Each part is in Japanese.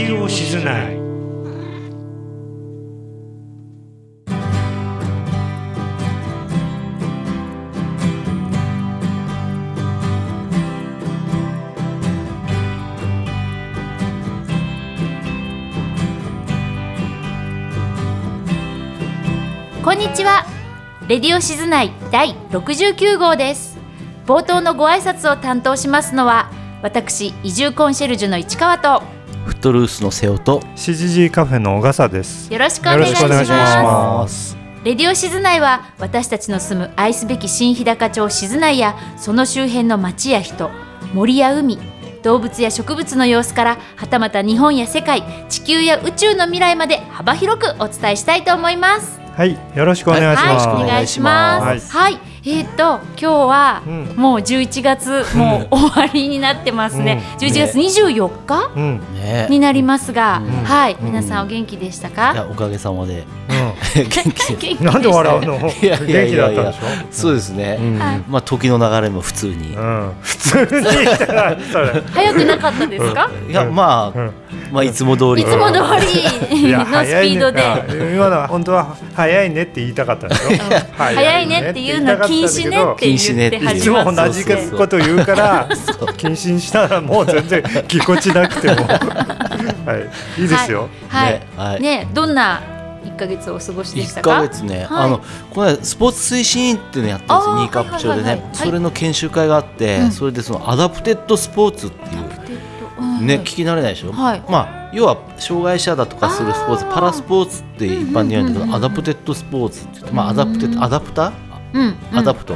ディオ静内こんにちは。レディオ静内第69号です。冒頭のご挨拶を担当しますのは私移住コンシェルジュの市川とフットルースの瀬尾と CGG カフェの小笠です。よろしくお願いしまます。レディオ静内は私たちの住む愛すべき新日高町静内やその周辺の町や人森や海動物や植物の様子からはたまた日本や世界地球や宇宙の未来まで幅広くお伝えしたいと思いますはい、よろしくお願いします。はい、お願いします。はい、えっ、と今日はうん。もう11月もう終わりになってますね。うん。11月24日うん、ね。になりますが、うん。はい、うん。皆さんお元気でしたいか？やおかげさまで。う元気。なんで笑うの？元気だったでしょ？そうですね、まあ時の流れも普通に、うん、普通に。早くなかったですか？いやまあ、うん。まあいつも通り。いつも通り。いやのスピードで。今のは本当は早いねって言いたかったでしょ？早いねっていうの禁止ねって言っていつも同じこと言うから謹慎したらもう全然ぎこちなくても。はい。いいですよ。はい。ねどんな一ヶ月お過ごしでした1か？ヶ月ね、はい。あのこの間スポーツ推進員っていうのやってるんですニーカップ町でね、はい。はいはいはい。それの研修会があって、うん。それでそのアダプテッドスポーツっていううん。ね、聞き慣れないでしょ、はい。まあ、要は障害者だとかするスポーツパラスポーツって一般に言うんだけど、うんうんうんうん。アダプテッドスポーツって言って、まあ、アダプテうんアダプタうんうん。アダプト、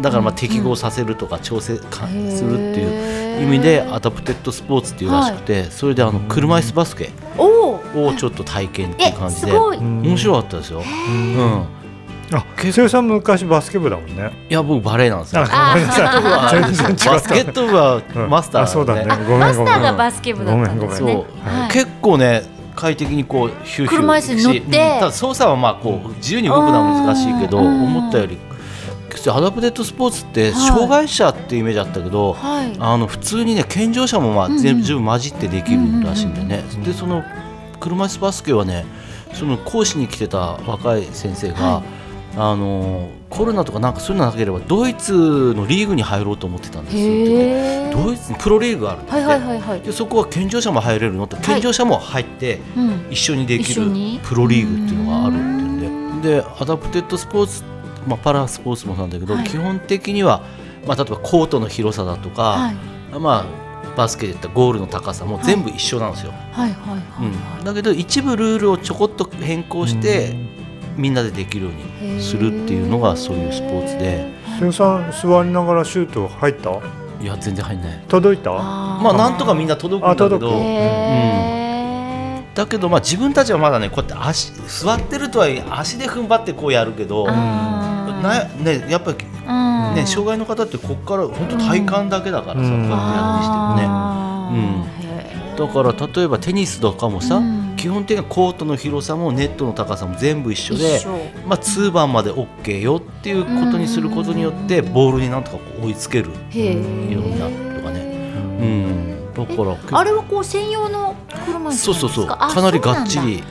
だからまあうん適合させるとか調整するっていう意味でアダプテッドスポーツっていうらしくて、それであの車椅子バスケおおをちょっと体験っていえう感じで。すごい。面白かったですよ。うん、あ、瀬尾さん昔バスケ部だもんね。いや僕バレーなんですよ。バ全然違った。スケット部はマスターあそうだね。あ、ごめんマスターごめんがバスケ部だったんですね。結構ね快適にこうヒューヒュー車椅子に乗って。ただ操作はまあこう自由に動くのは難しいけどうん。思ったよりアダプテッドスポーツってはい。障害者っていうイメージあったけど、はい。あの普通にね健常者もまあ全部十分混じってできるらしいんだよね。でその車椅子バスケはねその講師に来てた若い先生が、はい。あのコロナとかなんかそういうのなければドイツのリーグに入ろうと思ってたんですよ。って。ドイツのプロリーグがあるんだって、はいはいはいはい。でそこは健常者も入れるの？って健常者も入ってうん。一緒にできるプロリーグっていうのがあるっていうんで。でアダプテッドスポーツ、まあ、パラスポーツもそうなんだけど、はい。基本的には、まあ、例えばコートの広さだとか、はい。まあ、バスケで言ったらゴールの高さも全部一緒なんですよ、だけど一部ルールをちょこっと変更して、みんなでできるようにするっていうのがそういうスポーツで。瀬尾さん座りながらシュート入った？いや全然入んない。届いた？まあなんとかみんな届くんだけど。へだけどまあ自分たちはまだねこうやって足座ってるとはいえ足で踏ん張ってこうやるけど、なね、やっぱり、うん。ね、障害の方ってここから本当体幹だけだからさ、うん。こうやってやるにしてもね。うん。へだから例えばテニスとかもさ、うん。基本的にはコートの広さもネットの高さも全部一緒ーで一緒。まあ、2番まで OK よっていうことにすることによってボールになんとかこう追いつけるようになるとかね、うん、だからあれはこう専用の車椅子そうそうそう。かなりがっちり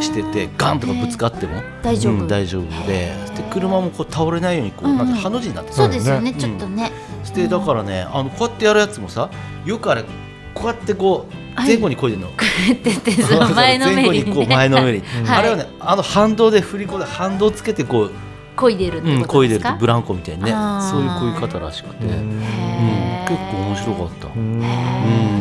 しててガンとかぶつかっても。大丈夫。うん大丈夫でで車もこう倒れないようにこうなんかハの字になってるそうですよね。うん。ちょっとね。でだからねあのこうやってやるやつもさよくあれこうやってこうはい。前後にこいでるの、前のめりう前のめりあれはねあの反動で振り子で反動つけてこう、漕いでるっうん、てこいでるとブランコみたいにね。そういう漕ぎ方らしくて、結構面白かった、うんうん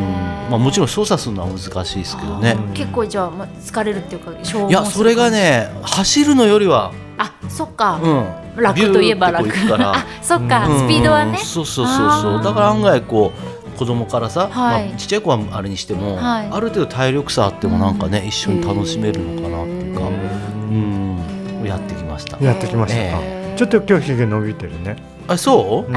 まあ、もちろん操作するのは難しいですけどね。結構じゃあまあ疲れるっていうか消耗いやそれがね走るのよりは、あそっか。うん、楽といえば楽。あそっか。うん。スピードはね。そうそうそうそう。だから案外こう子供からさ、はい。まあ、ちっちゃい子はあれにしても、はい。ある程度体力差あってもなんかね、一緒に楽しめるのかなっていうか、うん、やってきました。やってきました。ちょっと今日ひげ伸びてるね。あそう、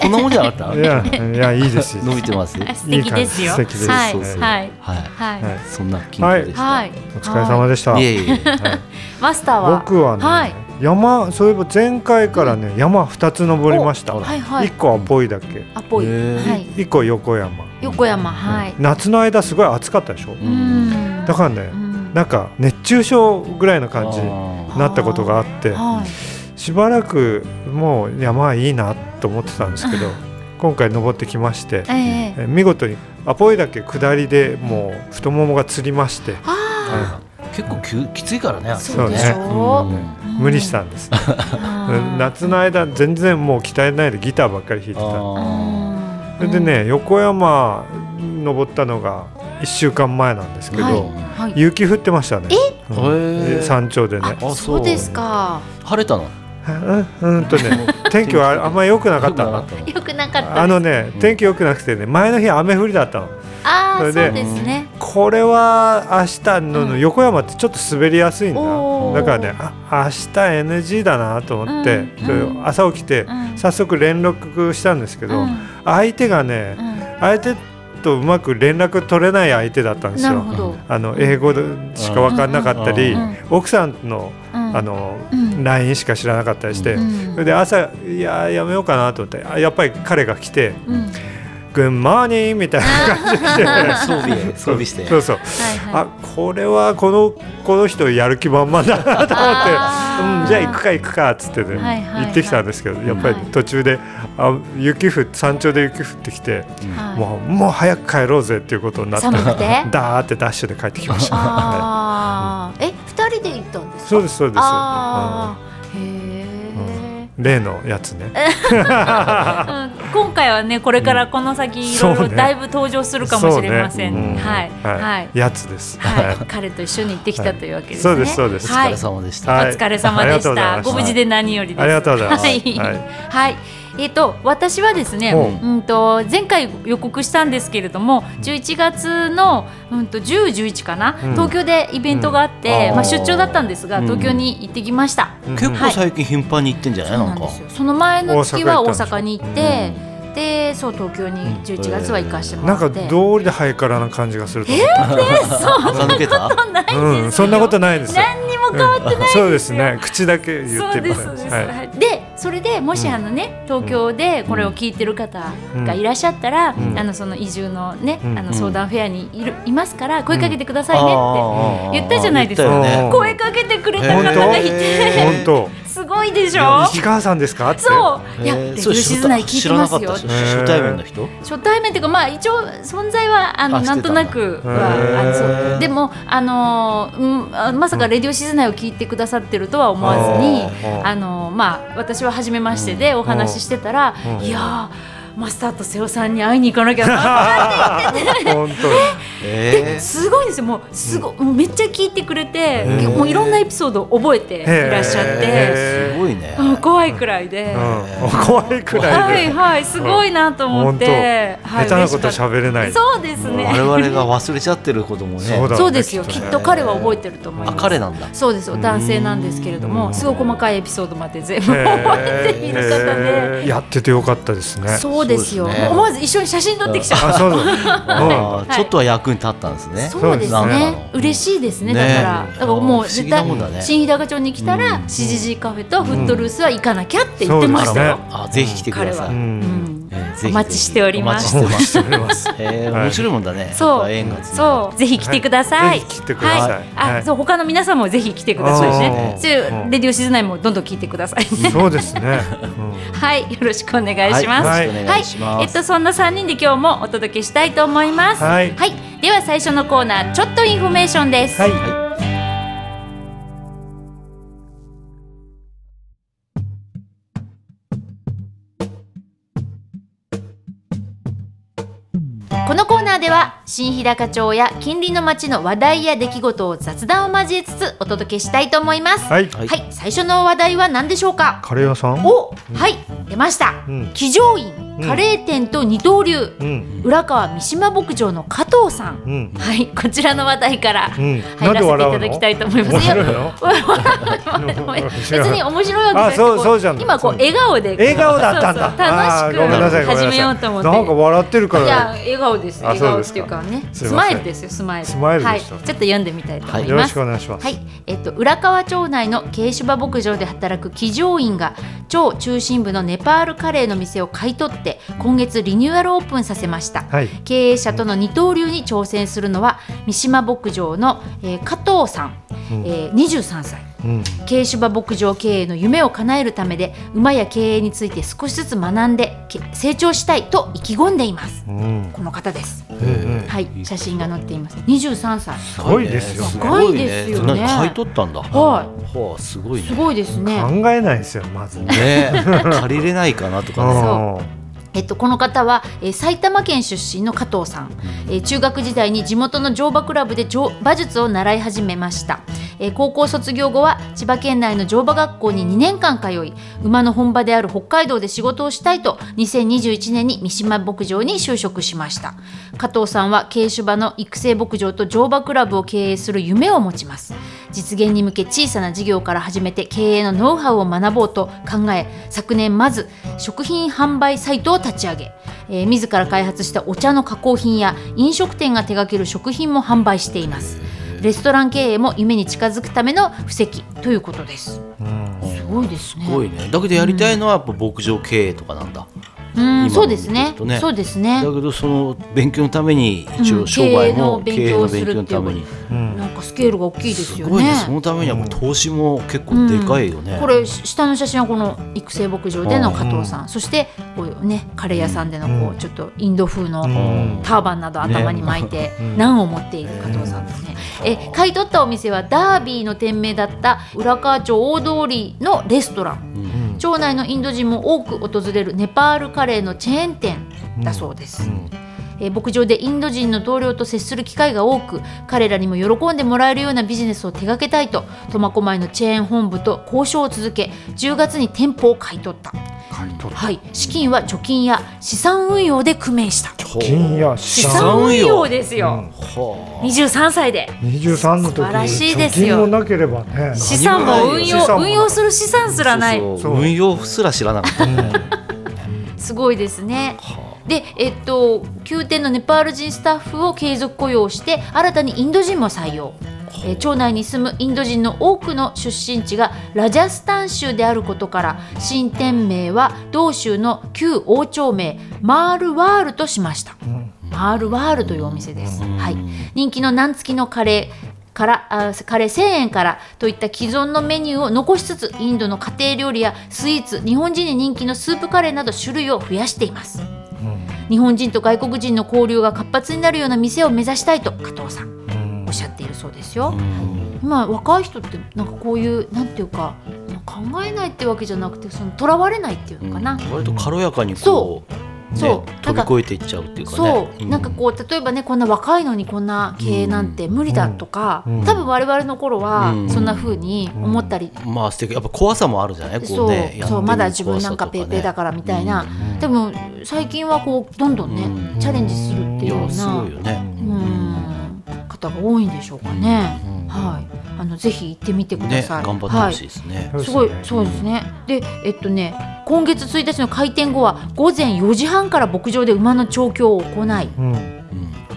こんなもんじゃなかった？いやいやいいです。伸びてます？はい、素敵ですよ。素敵です。はいはい。はい。はい。そんな緊張でした、はい。お疲れ様でした。い。えいえ。はい。マスターは？僕はね、はい。山そういえば前回からね、山二つ登りました。おあらはいはい。一個はボイだけ、アポイ。へー。はい。一個横山。横山はい。夏の間すごい暑かったでしょ？うん。だからねう、ん。なんか熱中症ぐらいの感じにあなったことがあって、はいしばらくもう山はいいなと思ってたんですけど、今回登ってきまして、ええ。え見事にアポイだけ下りでもう太ももがつりまして、結構きゅきついからねそそうでしょう。ん。無理したんです。うん。夏の間全然もう鍛えないでギターばっかり弾いてた。あそれでね、横山登ったのが1週間前なんですけど、はい。はい。雪降ってましたね、山頂でね。あそうですか。ー晴れたの？うんうんとね天気は あんまり良くなかったの。良くなかったのよくなかったあのね天気良くなくてね前の日雨降りだったの。ああそうでですね。これは明日のうん。横山ってちょっと滑りやすいんだ。だからねあ明日 NG だなと思って、うんそれうん朝起きてうん。早速連絡したんですけど、うん。相手がねうん。相手とうまく連絡取れない相手だったんですよ。あの英語でしか分かんなかったり、うん。奥さんのうん。あの、うん。LINE しか知らなかったりして、うん。それで朝いややめようかなと思ってあやっぱり彼が来てうん「グッモーニング」みたいな感じで。装備へ装備して。そうそう。はいはい。あこれはこのこの人やる気満々だなと思って。うん、じゃあ行くか行くかっつってね、はいはいはい。行ってきたんですけどやっぱり途中であ雪降って山頂で雪降ってきて、はいもうもう早く帰ろうぜっていうことになって？ダーってダッシュで帰ってきました、はああえ二人で行ったんですそうですそうです、ああへえうん。例のやつね。うん。今回はねこれからこの先いろいろだいぶ登場するかもしれません、ね。うん。はい。はい、はい。やつです、はい、彼と一緒に行ってきたというわけですね。そうですそうです。はい。お疲れ様でした、はい。お疲れ様でした。ご無事で何よりです。ありがとうございます。はい。はい。はいえっ、と私はですね、ほう。うんと前回予告したんですけれども、11月のうんと10、11かな、うん。東京でイベントがあって、うん。まあ出張だったんですが、うん。東京に行ってきました。うん。結構最近頻繁に行ってんじゃない、そうなかなんんですよ。その前の月は大大阪に行って、でそう東京に11月は行かしてもなんからって。道理でハイカラな感じがすると思った、垢抜けたないですよ。うん、そんなことないですよ。何にも変わってないですよ。そうですね。口だけ言ってそうですそうです、はいはい。でそれでもしあのね、東京でこれを聞いてる方がいらっしゃったら、うん。あのその移住のね、うん。あの相談フェアにいるいますから声かけてくださいねって言ったじゃないですか。声かけてくれた方がいて すごいでしょ？当市川さんですか？そう。いやレビュえーそれー静内聞いてますよ。知らなかった初対面の人？初対面っていうかまあ一応存在はあのなんとなくはあのそう。でもあのーうんあまさかレディオ静内を聞いてくださってるとは思わずに、あのまあ私は初めましてでお話ししてたら、うん。いやーマスターと瀬尾さんに会いに行かなきゃな 本当えーすごいんですよ。もうすご、もうめっちゃ聞いてくれて、ー。もういろんなエピソードを覚えていらっしゃって、へすごいね。うん怖いくらいで。うん、怖いくらはいいで、はいすごいなと思って、はい、下手なこと喋れない。た。そうですね。我々が忘れちゃってることもね。そう。だそうですよ。きっと。彼は覚えてると思いあます。彼なんだ。そうですよ男性なんですけれどうん。もすごい細かいエピソードまで全部へ覚えている方で。やっててよかったですね。そうそうですね。思わず一緒に写真撮ってきちゃあう ちょっとは役に立ったんですね。そうですね。嬉しいですね。ねだからだからもう絶対新日高町に来たらうん。CGG カフェとフットルースは行かなきゃって言ってましたよ。あぜひ来てくだ彼は。さい、お待ちしております。お待ちしてます。面白いもんだね。そう。そう。ぜひ来てください、ぜひ来てください。はい。はい。あそう他の皆さんもぜひ来てくださいね。そうレディオ静内もどんどん聞いてくださいね。そうですね、はい。よろしくお願いします、はい。えっとそんな三人で今日もお届けしたいと思います。はい。では最初のコーナーちょっとインフォメーションです、はいでは新日高町や近隣の町の話題や出来事を雑談を交えつつお届けしたいと思います。はい。はい。はい最初の話題は何でしょうか？カレー屋さん？おはい。出ました。うん。騎乗員カレー店と二刀流、うん。浦川三島牧場の加藤さん、うん。はい。こちらの話題からうん。入らせていただきたいと思います。面白いいやの？別に面白いわけじゃなくてあそうそうじゃん今こう笑顔で。笑顔だったんだ。そうそう。あーごめんなさい楽しくごめんなさい。始めようと思って。なんか笑ってるかいやら笑顔です。あ笑顔っていうかません。スマイルですよスマイル。スマイルはい。ちょっと読んでみたいと思いよろしますくお願いします。はい、えっと、浦河町内の軽芝牧場で働く騎乗員が超中心部のネパールカレーの店を買い取って今月リニューアルオープンさせました、はい。経営者との二刀流に挑戦するのは三島牧場の、えー加藤さん、うん。えー23歳うん。軽芝牧場経営の夢を叶えるためで馬や経営について少しずつ学んでけ成長したいと意気込んでいます。うん。この方です。うんはい。写真が載っています。23歳。すごいですよね。若いですよね。買い取ったんだ。ははあ、すごいね。すごいですね。考えないですよまず。ね。ね、借りれないかなとかね。そうえっと、この方は、えー埼玉県出身の加藤さん、えー中学時代に地元の乗馬クラブで乗馬術を習い始めました、えー高校卒業後は千葉県内の乗馬学校に2年間通い馬の本場である北海道で仕事をしたいと2021年に三島牧場に就職しました。加藤さんは軽種馬の育成牧場と乗馬クラブを経営する夢を持ちます実現に向け小さな事業から始めて経営のノウハウを学ぼうと考え昨年まず食品販売サイトを立ち上げ、えー自ら開発したお茶の加工品や飲食店が手掛ける食品も販売しています。レストラン経営も夢に近づくための布石ということです。うん。すごいですね。すごいね。だけどやりたいのはやっぱ牧場経営とかなんだ。うん今そうですね。そうですね。だけどその勉強のために一うん応商売も経経営の勉強強のために。うんなんかスケールが大きいですよね。すごいね。そのためにはもう投資も結構でかいよね。これ下の写真はこの育成牧場での加藤さん、そしてこうねカレー屋さんでのこうん。うちょっとインド風のうん。ターバンなど頭に巻いてね。ナンを持っている加藤さんですね。え買い取ったお店はダービーの店名だった浦河町大通りのレストラン。町内のインド人も多く訪れるネパールカレーのチェーン店だそうです。うんえー牧場でインド人の同僚と接する機会が多く彼らにも喜んでもらえるようなビジネスを手掛けたいと苫小牧のチェーン本部と交渉を続け10月に店舗を買い取った、買い取っはい、資金は貯金や資産運用で工面した。ほう金や資資産運用ですよ、うん。は23歳で。23の時素晴らしいにですよ。貯金もなければね資産も運用運用する資産すらない。そうそうそう。運用すら知らなかった。すごいですね。はで、えっと、9店のネパール人スタッフを継続雇用して新たにインド人も採用、えー町内に住むインド人の多くの出身地がラジャスタン州であることから新店名は同州の旧王朝名マールワールとしました、ん。マールワールというお店です、うん。はい、人気のナン付きのカレーからあカレー1000円からといった既存のメニューを残しつつインドの家庭料理やスイーツ日本人に人気のスープカレーなど種類を増やしています日本人と外国人の交流が活発になるような店を目指したいと加藤さんうんおっしゃっているそうですよ。うん今若い人ってなんかこういうなんていうか考えないってわけじゃなくてその囚われないっていうのかな。割と軽やかにこう、そうね、飛び越えていっちゃうっていうかね。そう、なんかこう例えばねこんな若いのにこんな経営なんて無理だとか、うん。多分我々の頃はうん。そんな風に思ったり、うん。まあ素敵。やっぱ怖さもあるじゃない？こそう。うねそうまだ自分なんかペーペーだからみたいな、うん。でも最近はこうどんどんね、うん。チャレンジするっていうよういやすなごいよね。うん方が多いんでしょうかね。うんはい、あのぜひ行ってみてくだねさい。頑張ってほしいですね。はいすごいそうですね。で、えっとね、今月1日の開店後は午前4時半から牧場で馬の調教を行い、うんうん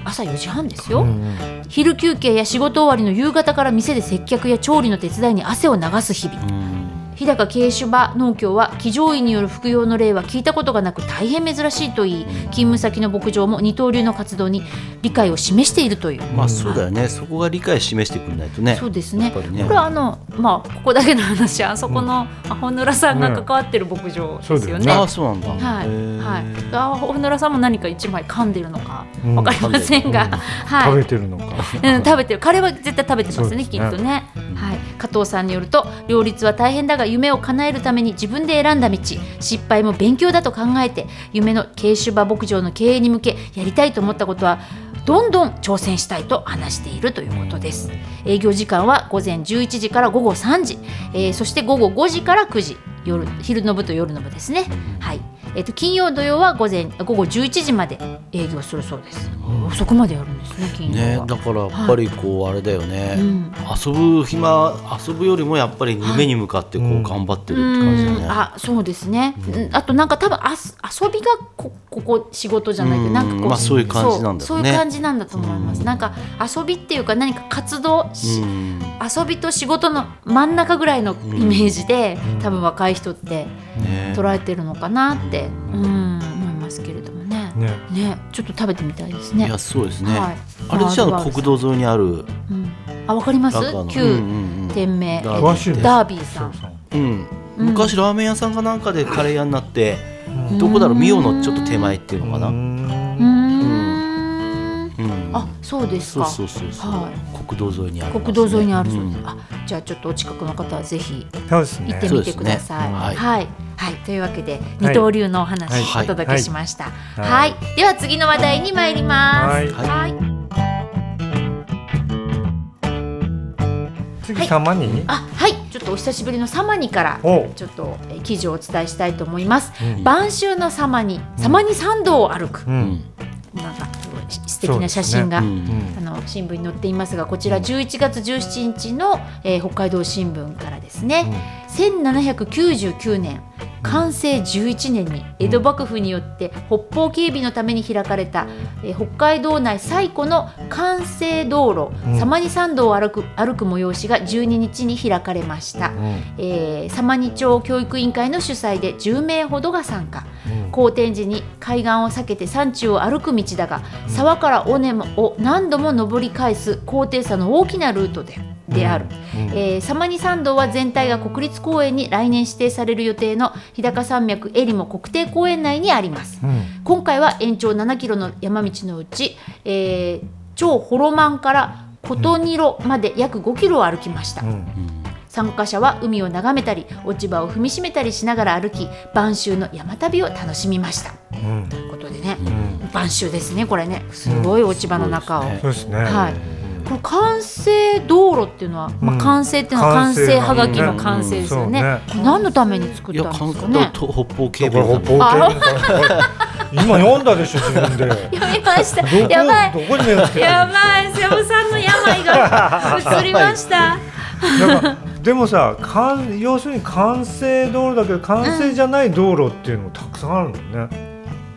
朝4時半ですよ。うん昼休憩や仕事終わりの夕方から店で接客や調理の手伝いに汗を流す日々。うん日高軽種馬農協は騎乗位による服用の例は聞いたことがなく大変珍しいと言い勤務先の牧場も二刀流の活動に理解を示しているという。まあそうだよね。そこが理解示してくれないとね。そうですね。ね。これはあのまあここだけの話あそこのあ本村さんが関わってる牧場ですよね。そうだよね。ああそうなんだ。はい。はい。あ本村さんも何か一枚噛んでるのかうん。わかりませんが、うんはい。食べてるのか。うん、食べてる。カレーは絶対食べてますよねね。きっとね、はい、加藤さんによると両立は大変だがが夢を叶えるために自分で選んだ道失敗も勉強だと考えて夢の軽種馬牧場の経営に向けやりたいと思ったことはどんどん挑戦したいと話しているということです。営業時間は午前11時から午後3時、えーそして午後5時から9時夜昼の部と夜の部ですね。はい。えっと金曜土曜は午前午後11時まで営業するそうです。遅くまでやるんですね金曜は。ねだからやっぱりこうあれだよね、うん。遊ぶ暇遊ぶよりもやっぱり夢に向かってこう頑張ってるって感じだね、うん。あそうですね、うん。あとなんか多分あす遊びがこここ仕事じゃないけどうん。なんかこう、まあそういう感じなんそういう感じなんだと思います、なんか遊びっていうか何か活動し、うん。遊びと仕事の真ん中ぐらいのイメージで、うん。多分若い人ってね捉えてるのかなって、うん、思いますけれどもね。ね。ね。ちょっと食べてみたいですね。いやそうですね、はい。あれじゃあまあ国道沿いにある？うん、あわかります？旧うんうんうん店名、ダービー。詳しいですダービーさん。そううん。うん。昔ラーメン屋さんかなんかでカレー屋になって、どこだろう？ミオのちょっと手前っていうのかな、うんあそうですそうかそうそうそう、は国道沿いにある、国道沿いにあるそうです、ん。あじゃあちょっとお近くの方はぜひ行ってみてください。ね。は、はい。いはい、というわけで二刀流のお話、はい。お届けしました。はい、はい。では次の話題に参ります。はい。はい、次たまに？あ、はい、ちょっとお久しぶりのサマニから。お。ちょっとえー記事をお伝えしたいと思います。うん。晩秋のサマニ、サマニ参道を歩く、ううんん。なんか素敵な写真が、ううん。んあの新聞に載っていますがこちら11月17日の、えー北海道新聞からですね、1799年完成11年に江戸幕府によって北方警備のために開かれた、えー北海道内最古の完成道路、うん。サマニ参道を歩く歩く催しが12日に開かれました、えー、サマニ町教育委員会の主催で10名ほどが参加。好天時に海岸を避けて山中を歩く道だが、沢から尾根を何度も登り返す高低差の大きなルートでである、えー、サマニ山道は全体が国立公園に来年指定される予定の日高山脈エリモ国定公園内にあります。今回は延長7キロの山道のうち、えー超ホロマンから琴ニロまで約5キロを歩きました、参加者は海を眺めたり落ち葉を踏みしめたりしながら歩き晩秋の山旅を楽しみました。ということでね、晩秋ですねこれね。すごい落ち葉の中を、うんそうですね。はいこの完成道路っていうのは、まあ、うん完成っていうのは完成はがきの完成ですよね,、何のために作ったんですか韓ね北方警備北の今読んだでしょ自分で。読みました。やばい。どこにやばい。瀬尾さんの病が移りました。でもさかん要するに完成道路だけど完成じゃない道路っていうのもたくさんあるのね、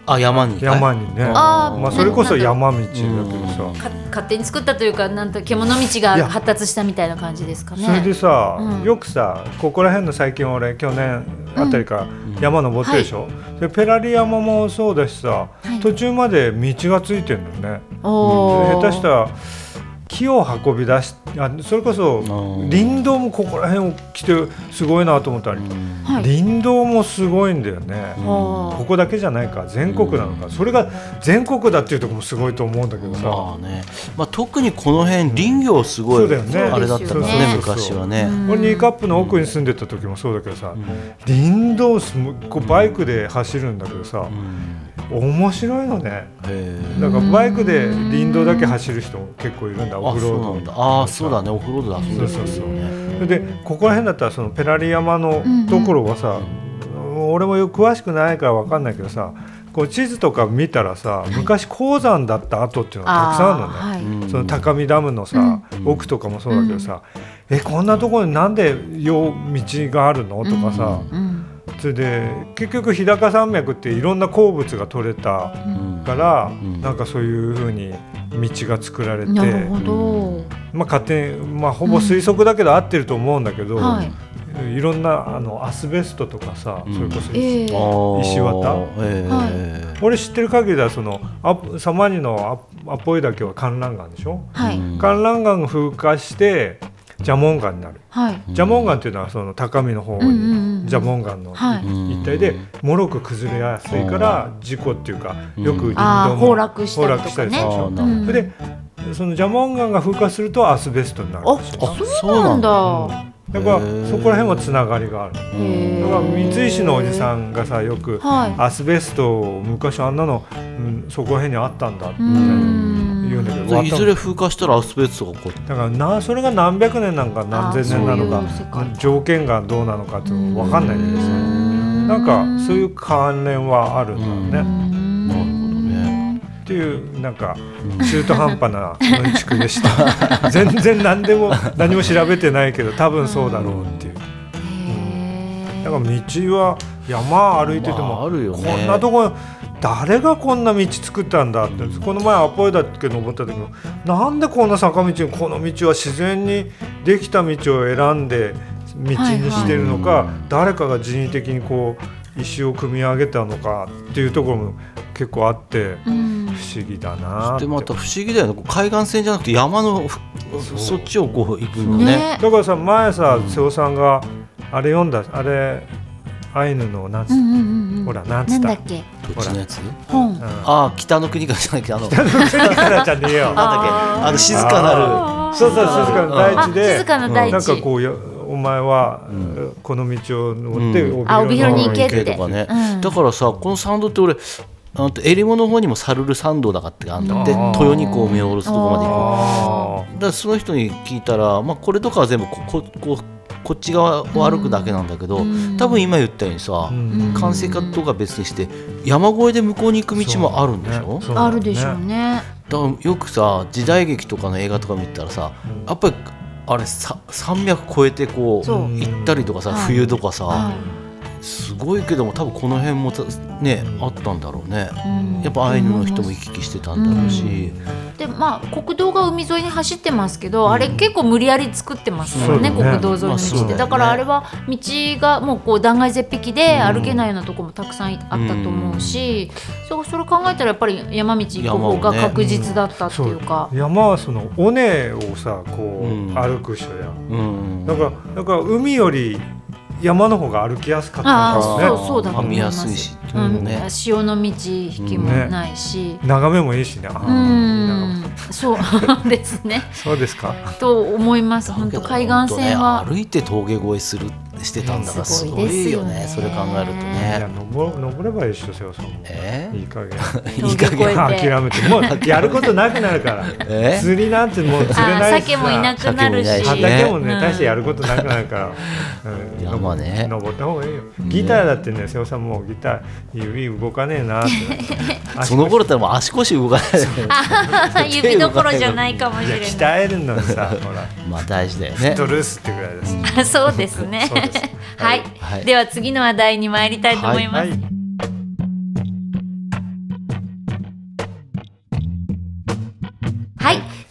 あ山に。山にね。あー。まあ、それこそ山道だけどうん。さ、か勝手に作ったというかなんと獣道が発達したみたいな感じですかね。それでさ、うん。よくさここら辺の最近俺去年あたりから山登ってるでしょ、でペラリ山もそうだしさ、い。途中まで道がついてるのよね。下手したら木を運び出しあそれこそうん林道もここら辺を来てすごいなと思ったり、はい。林道もすごいんだよね、ここだけじゃないか全国なのか、それが全国だっていうところもすごいと思うんだけどさ、まあね、まあ、特にこの辺林業すごい、そうだよね。あれだったんですね昔はね、うん。俺ニーカップの奥に住んでた時もそうだけどさ、林道すもこうバイクで走るんだけどさ、うん面白いのね。へえだからバイクで林道だけ走る人結構いるんだオあフロード。ああそうだね。オフロードだ。そうそうそう。でここら辺だったらそのペラリ山のところはさ、俺もよく詳しくないから分かんないけどさこう地図とか見たらさ、昔鉱山だった跡っていうのがたくさんあるのね。はい。うん。その高見ダムのさ、うん。奥とかもそうだけどさ、えこんなところになんでよう道があるの？とかさ、うんそれで結局日高山脈っていろんな鉱物が取れたうん。から、ん。なんかそういうふうに道が作られて、まあ勝手にまあほぼ推測だけど合ってると思うんだけど、はい。いろんなあのアスベストとかさ、うん。それこそ、えー。石綿ええ。俺知ってる限りではそのアサマニのアアポイ岳は観覧岩でしょ、はい、うん観覧岩が風化してジャモン岩になる、はい。ジャモン岩っていうのはその高みの方にジャモン岩の一帯でもろく崩れやすいから事故っていうかうん。よく林道も崩落したりするでしょ。それでそのジャモン岩が風化するとアスベストになるんですよ。あそうなんだ。だ。からそこら辺はつながりがある。へだからー三石のおじさんがさよくはい。アスベスト昔あんなの、うん、そこら辺にあったんだみたういなん言うん。だけどいずれ風化したらアスベストがこうだからなそれが何百年なんか何千年なのか条件がどうなのかっていうの分かんないんですよなんかそういう関連はあるんだろうね。うん。なるほどね。っていうなんか中途半端なうんちくでした。全然何でも何も調べてないけど多分そうだろうっていう。へーだから道は山歩いててまあもあるよね。こんなとこ誰がこんな道作ったんだってこの前アポイだっけ登った時もなんでこんな坂道にこの道は自然にできた道を選んで道にしてるのか、はいはい。誰かが人為的にこう石を組み上げたのかっていうところも結構あってうん。不思議だなって。でまた不思議だよね。海岸線じゃなくて山のふそっちをこう行くのね。ね。だからさ前さ瀬尾さんがあれ読んだあれアイヌのなんつうんうんうんうん。ほらなんつったなんだっけ？どっちのやつ？本。うん。ああ北の国からじゃなくてあのなんだっからじゃねえよ。け？あの静かなそうそう静かな大地で。あ静かな大地なんかこうやお前は、ん。この道を登って、うん。あ帯広に行けるって。とかねうん。だからさこのサウンドって俺あのえりもの方にもサルル参道だかってあんだって豊にこう見下ろすとこまで行く。あだからその人に聞いたら、まあ、これとかは全部ここここっち側を歩くだけなんだけど、うん。多分今言ったようにさ、ーうん。管制課とか別にして山越えで向こうに行く道もあるんでしょ、そうだね。あるでしょうね。だからよくさ時代劇とかの映画とか見たらさやっぱりあれさ山脈越えてこう行ったりとかさ、はい。冬とかさ、はすごいけども多分この辺もたねあったんだろうね。いうん。やっぱアイヌの人も行き来してたんだろうし、でまあ国道が海沿いに走ってますけど、あれ結構無理やり作ってますからね、ね。国道沿いの道って、まあね。だからあれは道がもうこう断崖絶壁で歩けないようなとこもたくさんあったと思うし、そうそれ考えたらやっぱり山道行く方が確実だったっていうか。山はその尾根をさこう、うん。歩く人やうん。だからだから海より山の方が歩きやすかったんですね。そうそうだと思います。見やすいしういうのねん、潮の道引きもないし、眺めもいいしね。あうん、そうですね。そうですか。と思います。本当海岸線は。ね、歩いて峠越えするしてたんだからすごいいですよね。それ考えるといねや登登ればいいっしょ瀬尾さんもえ？いい加減。いい加減諦めて。もう やることなくなるから。え？釣りなんてもう釣れあないし鮭もいなくなるし。畑もね、うん大してやることなくなるから、うん。山ね。登った方がいいよ。ギターだってね瀬尾さんもうギター指動かねえなっ その頃ってもう足腰動かない指どころじゃないかもしれない。鍛えるのさほら。まあ大事だよね。トルースってぐらいです。あそうですね。はい、はい。では次の話題に参りたいと思います。はい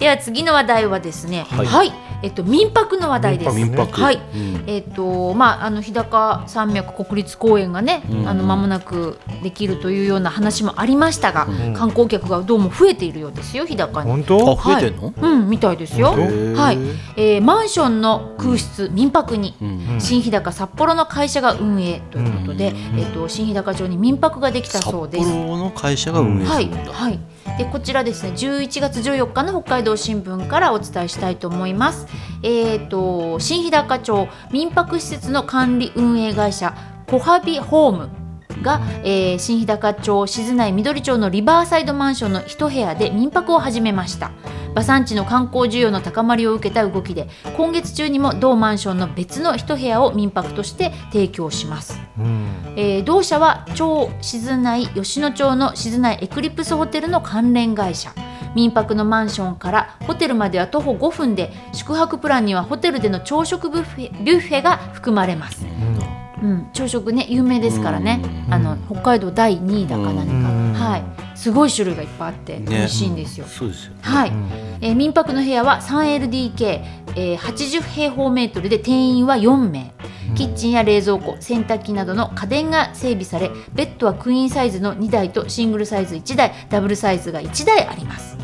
では次の話題はですね、は、はい。いえっと民泊の話題です。民泊。はい、うん。えっとまああの日高山脈国立公園がね、うん。あの間もなくできるというような話もありましたが、ん。観光客がどうも増えているようですよ日高に。あ本当？増えてんの、うん、みたいですよ。はい、えーマンションの空室、民泊に、新日高札幌の会社が運営ということで、うん。えっと新日高町に民泊ができた札そうです。幌の会社が運営はいするんだ、はい。でこちらですね11月14日の北海道新聞からお伝えしたいと思います。えっ、と新日高町民泊施設の管理運営会社コハビホームが、えー新日高町静内緑町のリバーサイドマンションの一部屋で民泊を始めました。馬産地の観光需要の高まりを受けた動きで今月中にも同マンションの別の一部屋を民泊として提供します。うん。えー同社は町静内吉野町の静内エクリプスホテルの関連会社。民泊のマンションからホテルまでは徒歩5分で宿泊プランにはホテルでの朝食ビュッフェビュッフェが含まれます、うん、朝食ね有名ですからね。うん。あの北海道第2位だか何か、うん。はい。すごい種類がいっぱいあってね。美味しいんですよ、そうですよはい、うん。えー民泊の部屋は 3LDK、えー80平方メートルで定員は4名。キッチンや冷蔵庫洗濯機などの家電が整備されベッドはクイーンサイズの2台とシングルサイズ1台ダブルサイズが1台あります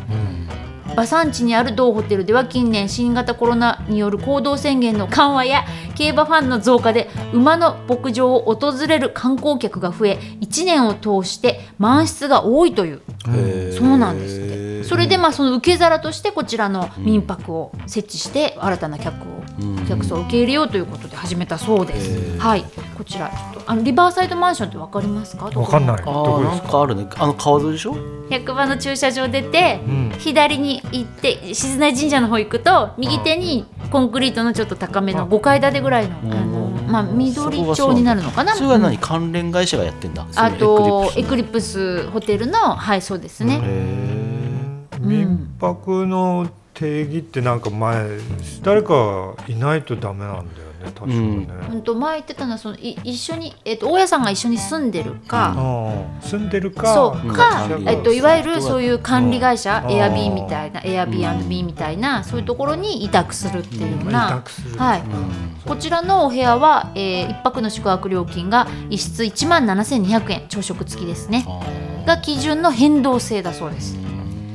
馬産地にある同ホテルでは近年新型コロナによる行動宣言の緩和や競馬ファンの増加で馬の牧場を訪れる観光客が増え1年を通して満室が多いという。そうなんですって。それでまあその受け皿としてこちらの民泊を設置して新たな客をうん。客層を受け入れようということで始めたそうでへす。ーはい、こちら。ちょっとあのリバーサイドマンションってわかりますか？わかんない。あーなんか？あるね。あの川沿いでしょ？役場の駐車場出て、うん。左に行って静内神社の方行くと右手にコンクリートのちょっと高めの5階建てぐらいの、あのうまあ緑町になるのかな？それは何？うん関連会社がやってんだ？あとエエクリプスホテルのはいそうですね。うん。民泊の定義ってなんか前誰かいないとダメなんだよね確かね、うん。と前言ってたのはそのい一緒にえっと大家さんが一緒に住んでるか。ああ。住んでるかうん。そうか管理、えっと、いわゆるそういう管理会社、うん。エアビーみたいな、エアビー &B みたいな、そういうところに委託するっていうよう委な、託する。はい、うん。こちらのお部屋は、えー、1泊の宿泊料金が1室1万7200円朝食付きですね。が基準の変動制だそうです。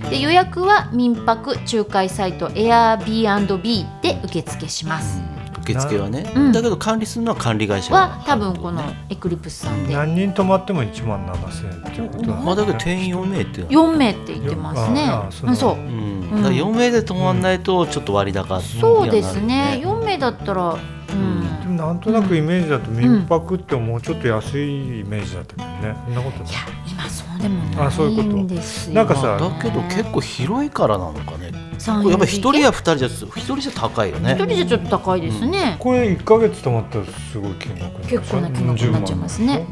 で予約は民泊仲介サイト Airbnb で受付します受付はね、うん。だけど管理するのは管理会社は多分このエクリプスさんで。何人泊まっても1万7000円っていうことだ、ねまあだけど定員4名っていうのは。4名って言ってますね。そううんそう。うん、だから4名で泊まんないとちょっと割高っていそうですね。なるよ4名だったらうん。でもなんとなくイメージだと民泊ってもうちょっと安いイメージだったけどね。そんなことない。いや今そうでもないあそういうこと。んですよなんかさだけど結構広いからなのかね。三やっぱり1人一や2人じゃ1人じゃ高いよね。人じゃちょっと高いですね、これ1か月泊まったらすごい金額結構な金額になっちゃいますね。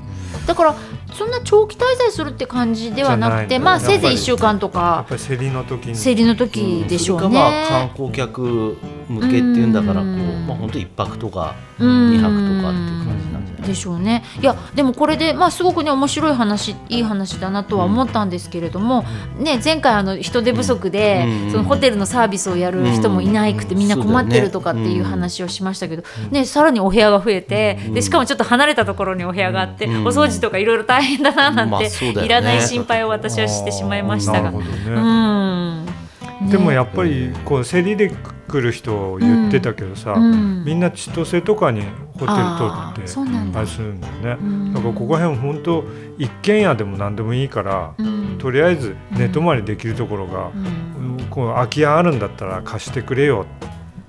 だからそんな長期滞在するって感じではなくてまあせいぜい1やっぱり週間とやっかぱり競りの時に。生理の時でしょうそれかまあね観。光客向けっていうんだからこううん。まあ本当一泊とかうん。二泊とかっていう感じでしょうね。いやでもこれで、まあ、すごくね面白い話いい話だなとは思ったんですけれども、ね、前回あの人手不足で、うん。そのホテルのサービスをやる人もいないくて、うん。みんな困ってるとかっていう話をしましたけど、ね、さらにお部屋が増えて、でしかもちょっと離れたところにお部屋があって、うん。お掃除とかいろいろ大変だななんて、いらない心配を私はしてしまいましたが。うん。ねでもやっぱりこう競りで来る人言ってたけどさ、うん。みんな千歳とかにホテル取ってあれするんだよね、うん。だからここら辺本当一軒家でも何でもいいから、うん。とりあえず寝泊まりできるところが、うん。こう空き家あるんだったら貸してくれよ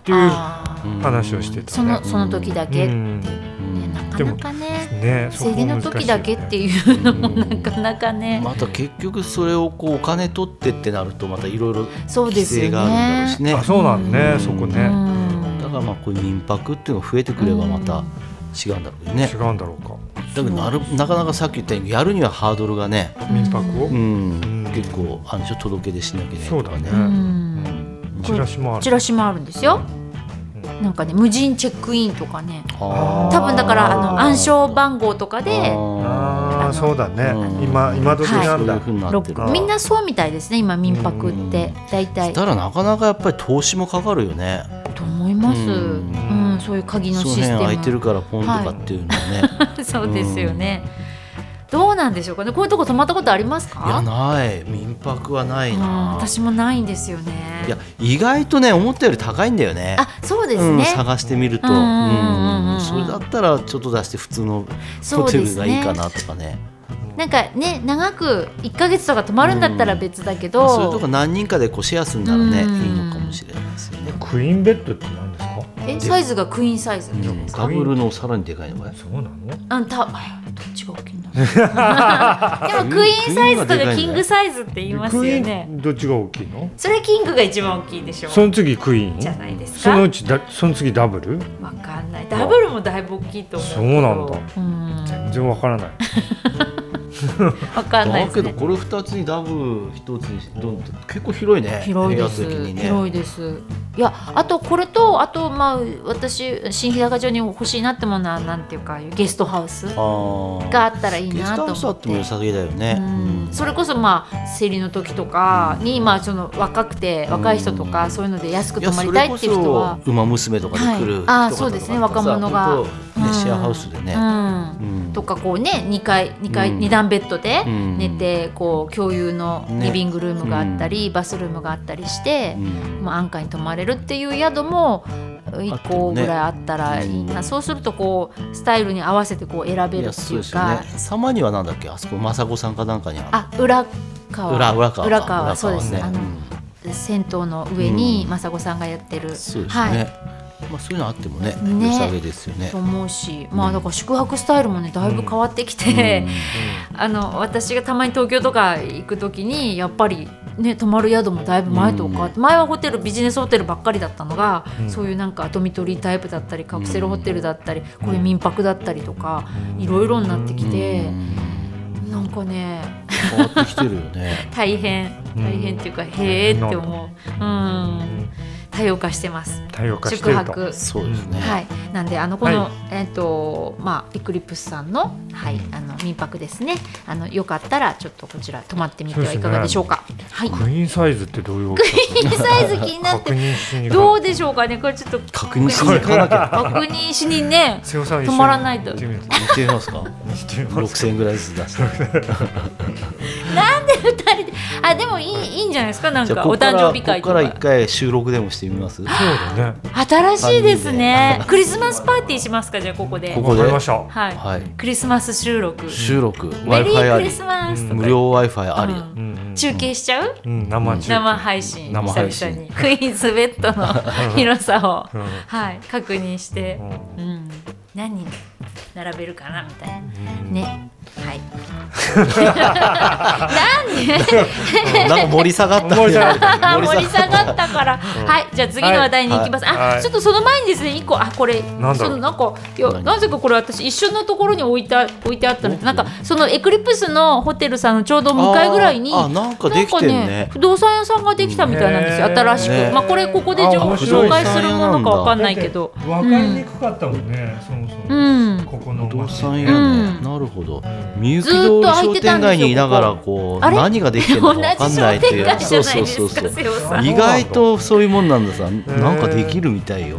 っていう話をしてたね。その。その時だけ。うね、うん。なかでもなかね生理の時だけっていうのもなかなかね、また結局それをこうお金取ってってなるとまたいろいろそうですよ規制があるんだろうねし。ね。あ、そうなんね、うん。そこうね、ん。だからまあこういう民泊っていうのが増えてくればまた違うんだろうけどね。違うんだろうか。だけどなるなかなかさっき言ったようにやるにはハードルがね、民泊を、うん。ん。結構あのちょっと届け出しなきゃいけないとかね。そうだね。うん。チラシもある。チラシもあるんですよ。うなんかね無人チェックインとかね。多分だからあの暗証番号とかでああ、そうだね。う。ん。今今時はいなんだ。そういう。ふうになろってる。あーみんなそうみたいですね今民泊って。大体。したらなかなかやっぱり投資もかかるよね。と思います、ううんんそういう鍵のシステム。辺空いてるからポンとかっていうのはね、そうですよね、どうなんでしょうか？ねこういうとこ泊まったことありますか？いやない。民泊はないうんな、私もないんですよね。いや意外とね思ったより高いんだよね。あそうですうん、ね、探してみると、うんそれだったらちょっと出して普通のホテルがいいかなとかね。なんかね長く1か月とか泊まるんだったら別だけど、そういうとこ何人かでこうシェアするならね、うん。いいのかもしれないですよね、クイーンベッドって何？ですか。えサイズがクイーンサイズ、うん、ダブルのさらにでかいのかい？そうなの？あんたあどっちが大きいんだ でもクイーンサイズとかキングサイズって言いますよクイねーンどっちが大きいの？それキングが一番大きいでしょその次クイーン？じゃないですそかのうちだその次ダブル？わかんない。ダブルもだいぶ大きいと思うそうなんだ。うん。全然わからない。わかんないですね。だけどこれ2つにダブル1つにしどん結構広いね広いです、ね。広いです。いやあとこれとあとまあ私新日高町に欲しいなってものはなんていうかゲストハウスがあったらいいゲストハなと思って。ウスあっても良さげだよね、うん。それこそまあ生理の時とかに、まあその若くて若い人とか、そういうので安く泊まりたいっていう人は馬娘とかで来る人はい。あそうですね。若者が。ねうんシェアハウスでね、うん。うん。とかこうね2階2階、うん。二段ベッドでうん。寝てこう共有のリビングルームがあったり、バスルームがあったりしてう、ん。まあ、安価に泊まれるっていう宿も1個ぐらいあったらいいな、うん。そうするとこうスタイルに合わせてこう選べるっていうか。様にはなんだっけあそこ雅子さんかなんかにあ裏川。裏裏川裏川そうです、ね。あのうん銭湯の上にうん。雅子さんがやってる、そうですね、はいまあそういうのあってもねね。良さげですよね。と思うし、まあだから宿泊スタイルもねだいぶ変わってきて、あの私がたまに東京とか行く時にやっぱりね泊まる宿もだいぶ前とか、前はホテルビジネスホテルばっかりだったのが、うん。そういうなんかドミトリータイプだったりカプセルホテルだったり、こういう民泊だったりとか、いろいろになってきて、なんかね変わってきてるよね。大変。うん大変っていうか、へえって思う、うん、多様化してます。多様化して宿ると。泊。そうですね、はい、なんであのこの、はい。えっ、とまあエクリプスさんのはいあの民泊ですね。あのよかったらちょっとこちら泊まってみてはいかがでしょうか。はい。クイーンサイズってどういう大きさ？クイーンサイズ気になっ確て認しにどうでしょうかね。これちょっと確認しに行かなきゃ。確認しにね瀬尾さん一緒止にまらないと。行ってますか？行ってみます。6000円ぐらいずつ出して。なんで二人であでもいいいいんじゃないですか？なんかお誕生日会こことからか一回収録でもしてみます？そうだね。新しいですね。クリスマスパーティーしますか？じゃあここで。ここではい、はい。クリスマス収録。収録。メリ Wi-Fi あり。ークリスマス無料 Wi-Fi あり、中継しちゃう？うん。生生配信。生配信。久々に。クイーンズベッドの 広さを、うん。はい、確認して。う、ん。うん、何人並べるかな？みたいな。うん。ねはい。なんか盛り下がった。盛り下がった。盛り下がったから、はい。じゃあ次の話題に行きます、はい。あちょっとその前にですね一個。あこれ。なんだろう。そのなんかいなぜかこれ私一緒のところに置いてあ置いてあったのでなんかそのエクリプスのホテルさんのちょうど向かいぐらいにあなんかできてるね。なんか不動産屋さんができたみたいなんですよ。新しく、ねまあこれここで紹介するものかわかんないけど。だって分かりにくかったもんね、そもそも、うん。ここの不動街産屋ね、うん。なるほど。うんみゆきずーっと通り商店街にいながらここ。う何ができてるのかわかんないっていう。同じ商店街じゃないですかそうそうそう瀬尾さん。意外とそういうもんなんださなんかできるみたいよ、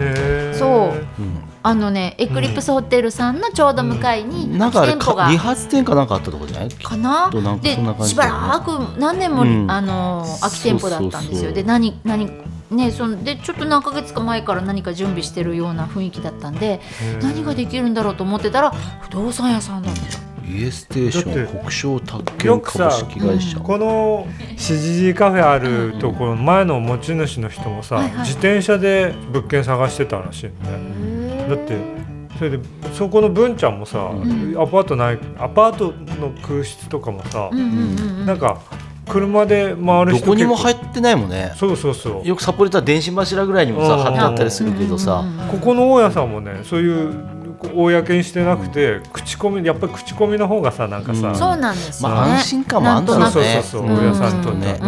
そう。うん。あのねエクリプスホテルさんのちょうど向かいになんかあれ店舗が。か理髪店かなんかあったとこじゃない？かな？でそんな感じ。しばらく何年も、うん。あの空き店舗だったんですよ。そうそうそうで何何ねそのでちょっと何ヶ月か前から何か準備してるような雰囲気だったんで何ができるんだろうと思ってたら不動産屋さんだった家ステーション国商宅建よくさ株式会社、このしじじカフェあるところ前の持ち主の人もさ、はいはい。自転車で物件探してたらしいね。だってそれでそこの文ちゃんもさ、ん。アパートないアパートの空室とかもさ、うんうんうんうん。なんか車で回るど人こにも入っってないもんね。そうそうそう。よく札幌行ったら電信柱ぐらいにもさうん。貼ってあったりするけどさ、うんうんうん。ここの大家さんもねそういう公にしてなくて、口コミやっぱり口コミの方がさなんかさ、うん。そうなんですよね、まあ安心感もあんだろうねそうそうそう大家さんにとってはね。う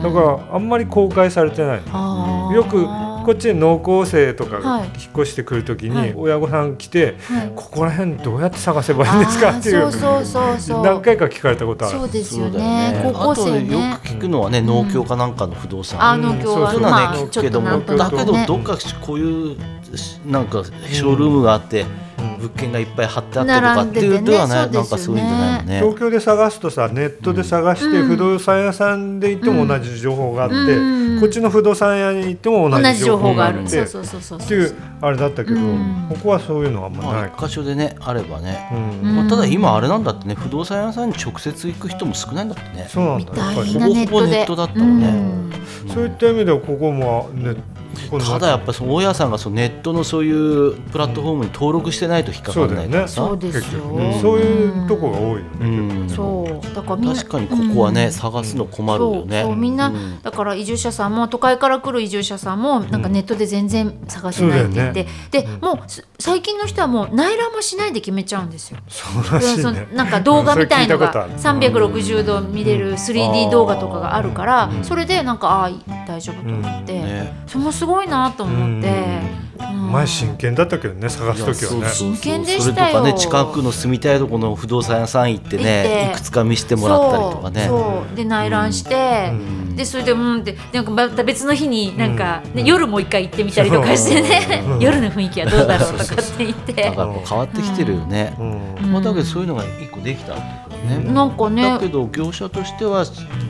ん。だからあんまり公開されてない。あー。よくこっちに農耕生とか引っ越してくるときはい。に親御さん来て、はい。ここら辺どうやって探せばいいんですかっていうあーそうそうそうそう。何回か聞かれたことある。そうですよね。ね。高校生ね。あとよく聞くのはね、農協かなんかの不動産、あ農協はそういう。のはねまあちょっ聞くけども、だけどどっかこういうなんかショールームがあって、うん物件がいっぱい貼ってあったとかっていうではね並んでてねなんかそういうんじゃないのね。東京で探すとさネットで探してうん。不動産屋さんで行っても同じ情報があって、うん。こっちの不動産屋に行っても同同じ情報報がある。そうそうそうそうっていうあれだったけど、うん。ここはそういうのはあんままあない。か、一箇所でねあればね、まあ、ただ今あれなんだってね不動産屋さんに直接行く人も少ないんだってね。そうなんみだやっぱりほぼほぼネットだったもんね。うん。そういった意味ではここもねこのただやっぱりその大家さんがそのネットのそういうプラットフォームに登録してないと引っかかんないからさ、そうですよ。そういうとこが多いよね、うんそう。だからみんな確かにここはね、うん探すの困るよね。そうそうみんな、うん。だから移住者さんも都会から来る移住者さんもなんかネットで全然探せないって言って、で、もうす最近の人はもう内覧もしないで決めちゃうんですよ。そうらしいそねのなんか動画みたいのがことある。360度見れる 3D 動画とかがあるからうん。それでなんかああ大丈夫と思って、ね。それもすごいなと思って、うん。前真剣だったけどね探す時はね。真剣でしたよ。それとかね近くの住みたいところの不動産屋さん行って行ねって。いくつか見せてもらったりとかね。そう。そうで内覧して、うん。でそれでうんってなんかまた別の日になんか、ね夜もう一回行ってみたりとかしてね、うん。夜の雰囲気はどうだろうとかって言って。だから変わってきてるよね、うん。うん。まあ、だけどそういうのが一個できたね、なんかね。だけど業者としては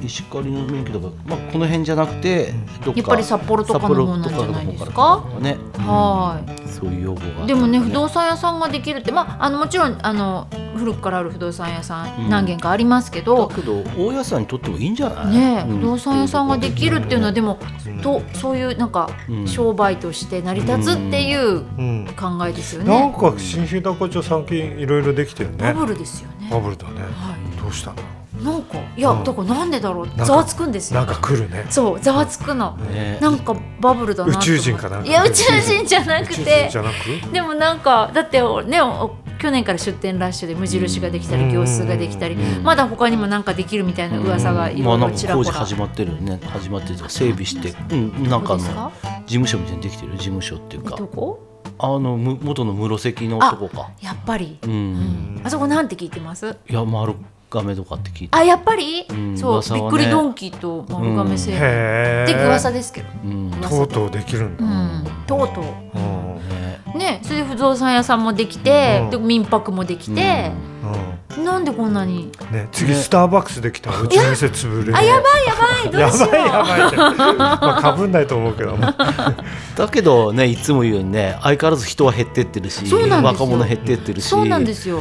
石狩の免許とか、まあ、この辺じゃなくてどっかやっぱり札幌とかの方なんじゃないですか？札幌とかの方からね。はい。そういう要望があったでもね不動産屋さんができるってまああのもちろんあの古くからある不動産屋さうん。ん何軒かありますけど、だけど大家さんにとってもいいんじゃない？ねえ、うん不動産屋さんができるっていうのはでも、うんとそういうなんかうん。商売として成り立つっていううん。考えですよなんね。か新日高町最近いろいろできてるね。バブルですよね。バブルだね。はどうしたの？い。なんかいや、うん。だからなんでだろう？かざわつくんですよ。なんか来るね。そうざわつくの。ね。なんかバブルだな宇宙人かなんか。いや宇宙人じゃな宇宙人くてじゃなく？でもなんかだってねお去年から出店ラッシュで無印ができたりうん行数ができたりうん。まだ他にもなんかできるみたいな噂がいろいまあなんろちらほら。か工事始まってるよね。始まってる整備してうんなんかあの事務所みたいにできてる事務所っていうえかどこ？あのむ元の室関のとこかやっぱり、ううん。ん、あそこなんて聞いてます？いや丸亀とかって聞いてあやっぱり、うんそう、ね。びっくりドンキーと丸亀製麺、へって噂えですけど、うん。ねとうとうできるんだ。うん、とうとう。ん。うねそれで不動産屋さんもできて、うん。で民泊もできて、うんなんでこんなに？ね次スターバックスできたらうちの店潰れる。あやばいやばいどやうしよう。ばいやばいまあかぶんないと思うけども。だけどねいつも言うようにね相変わらず人は減ってってるし若者減ってってるし。そうなんですよ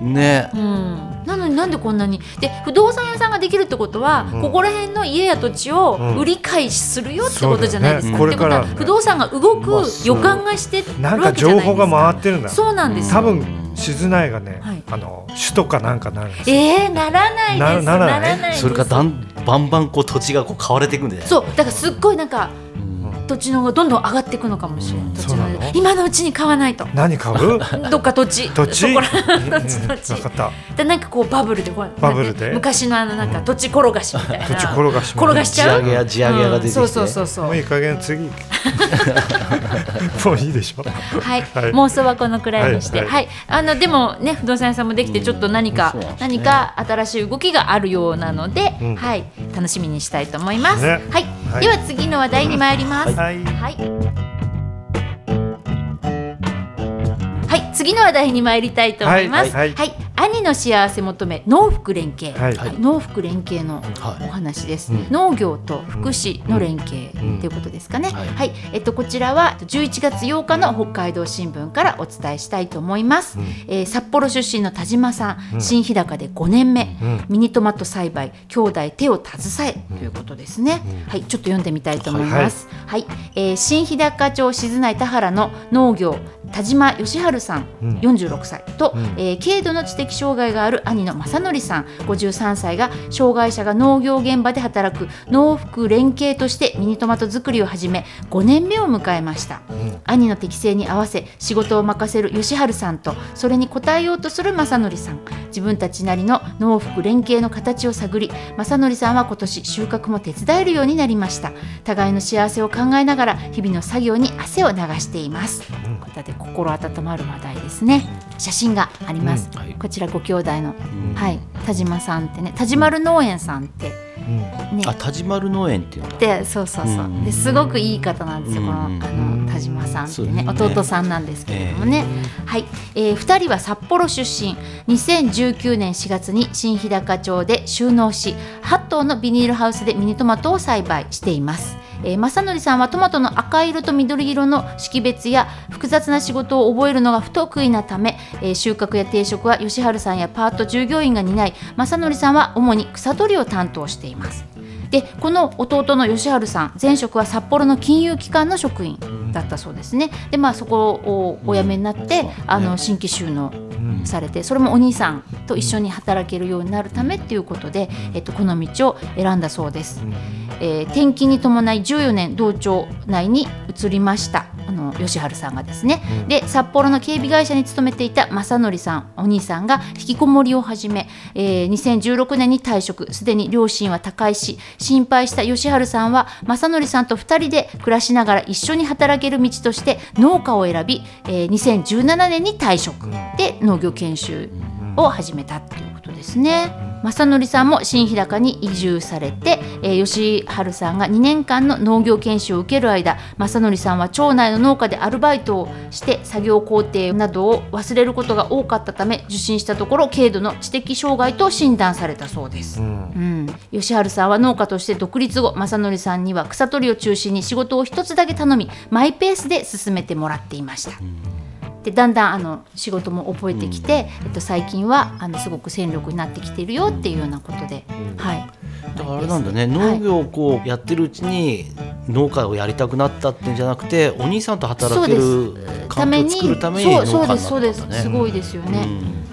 ね。うん、なのになんでこんなに？で不動産屋さんができるってことは、うん。ここら辺の家や土地をうん。売り買いするよってことじゃないですか。そうだよね。ってことはこれから。ね不動産が動く予感がしてるわなんかけじゃないですか。情報が回ってるんだ。そうなんですよ。多分静内がね、はい。あの首都かなんかなるんですよ。えー、ならないです。なならない？それからだんバンバンこう土地がこう買われていくんだよね。そう。だからすっごいなんかうん土地の方がどんどん上がっていくのかもしれない。うん。土地の今のうちに買わないと。何買う？どっか土地。土地？そこら うん土地。土地分かった。でなんかこうバブルでこうバブルで？昔のあのなんか土地転がしみたいな、土地転がし転がしちゃう？地上げや地上げ屋が出てきて。うん。そうそうそうそう。もういい加減次 もういいでしょ。はい、はい。妄想はこのくらいにして、は、はい。いあのでもね不動産屋さんもできてちょっと何か、ね。何か新しい動きがあるようなので、うん。はい。楽しみにしたいと思います。ね。はい、はい。では次の話題に参ります。はい。はい。はい、次の話題に参りたいと思います。は、はいい。はい兄の幸せ求め農福連携、はい。はい。農福連携のはい。お話です、うん。農業と福祉の連携ということですかね、うんは、はい。いえっとこちらは11月8日の北海道新聞からお伝えしたいと思います、うん。えー札幌出身の田島さん、うん。新日高で5年目、うん。ミニトマト栽培兄弟手を携えということですね、うん。はい。ちょっと読んでみたいと思います。はい、えー新日高町静内田原の農業田島義治さん、うん。46歳と、うん。えー軽度の知的障害がある兄の正則さん。53歳が障害者が農業現場で働く農福連携としてミニトマト作りを始め5年目を迎えました、ん。兄の適性に合わせ仕事を任せる義治さんとそれに応えようとする正則さん。自分たちなりの農福連携の形を探り正則さんは今年収穫も手伝えるようになりました。互いの幸せを考えながら日々の作業に汗を流しています、うん。こうやって心温まる話題ですね。写真があります、うん。はい。こちらご兄弟の、うん。はい田島さんってね田島る農園さんってうん。ね。あ田島る農園っていうんだ。でそうそうそう、うんですごくいい方なんですよ、このあうん。の田島さんってね。ね。弟さんなんですけれどもね、はい、えー、2人は札幌出身。2019年4月に新日高町で収納し8棟のビニールハウスでミニトマトを栽培しています。えー、正則さんはトマトの赤色と緑色の識別や複雑な仕事を覚えるのが不得意なため、えー収穫や定食は吉治さんやパート従業員が担い正則さんは主に草取りを担当しています。でこの弟の吉治さん前職は札幌の金融機関の職員だったそうですね。でまあそこをお辞めになって、うん。あの新規収納うん。されてそれもお兄さんと一緒に働けるようになるためっていうことで、えっと、この道を選んだそうです。えー転勤に伴い14年道庁内に移りましたあの吉治さんがですね、うん。で札幌の警備会社に勤めていた正則さんお兄さんが引きこもりを始め、えー2016年に退職。すでに両親は他界し心配した吉治さんは正則さんと2人で暮らしながら一緒に働ける道として農家を選び、えー2017年に退職で農業研修を始めたっていうことですね。正則さんも新日高に移住されて、えー、吉治さんが2年間の農業研修を受ける間正則さんは町内の農家でアルバイトをして作業工程などを忘れることが多かったため受診したところ軽度の知的障害と診断されたそうです。うんうん、吉治さんは農家として独立後正則さんには草取りを中心に仕事を一つだけ頼みマイペースで進めてもらっていました。でだんだんあの仕事も覚えてきて、えっと、最近はあのすごく戦力になってきてるよっていうようなことで、はい。だからあれなんだね農業をこうやってるうちに農家をやりたくなったっていうんじゃなくてお兄さんと働ける環境を作るために農家になったんだね。そうですそうです。すごいですよね、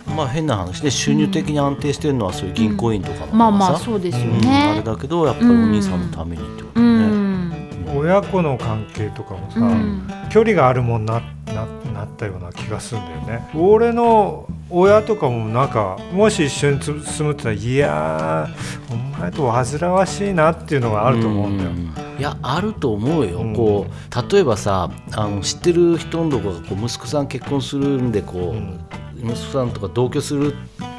うん。まあ変な話で収入的に安定してるのはそういう銀行員とかのまあまあそうですようん。あねれ、だけどやっぱりお兄さんのためにってことね。ん。親子の関係とかもさ、うん。距離があるもんなななったような気がするんだよね。俺の親とかもなんかもし一緒につ住むって言ったらいやーお前と煩わしいなっていうのがあると思うんだよ、ん。いやあると思うよ、うん。こう例えばさあの知ってる人のとこがこう息子さん結婚するんでこう、うん。息子さんとか同居する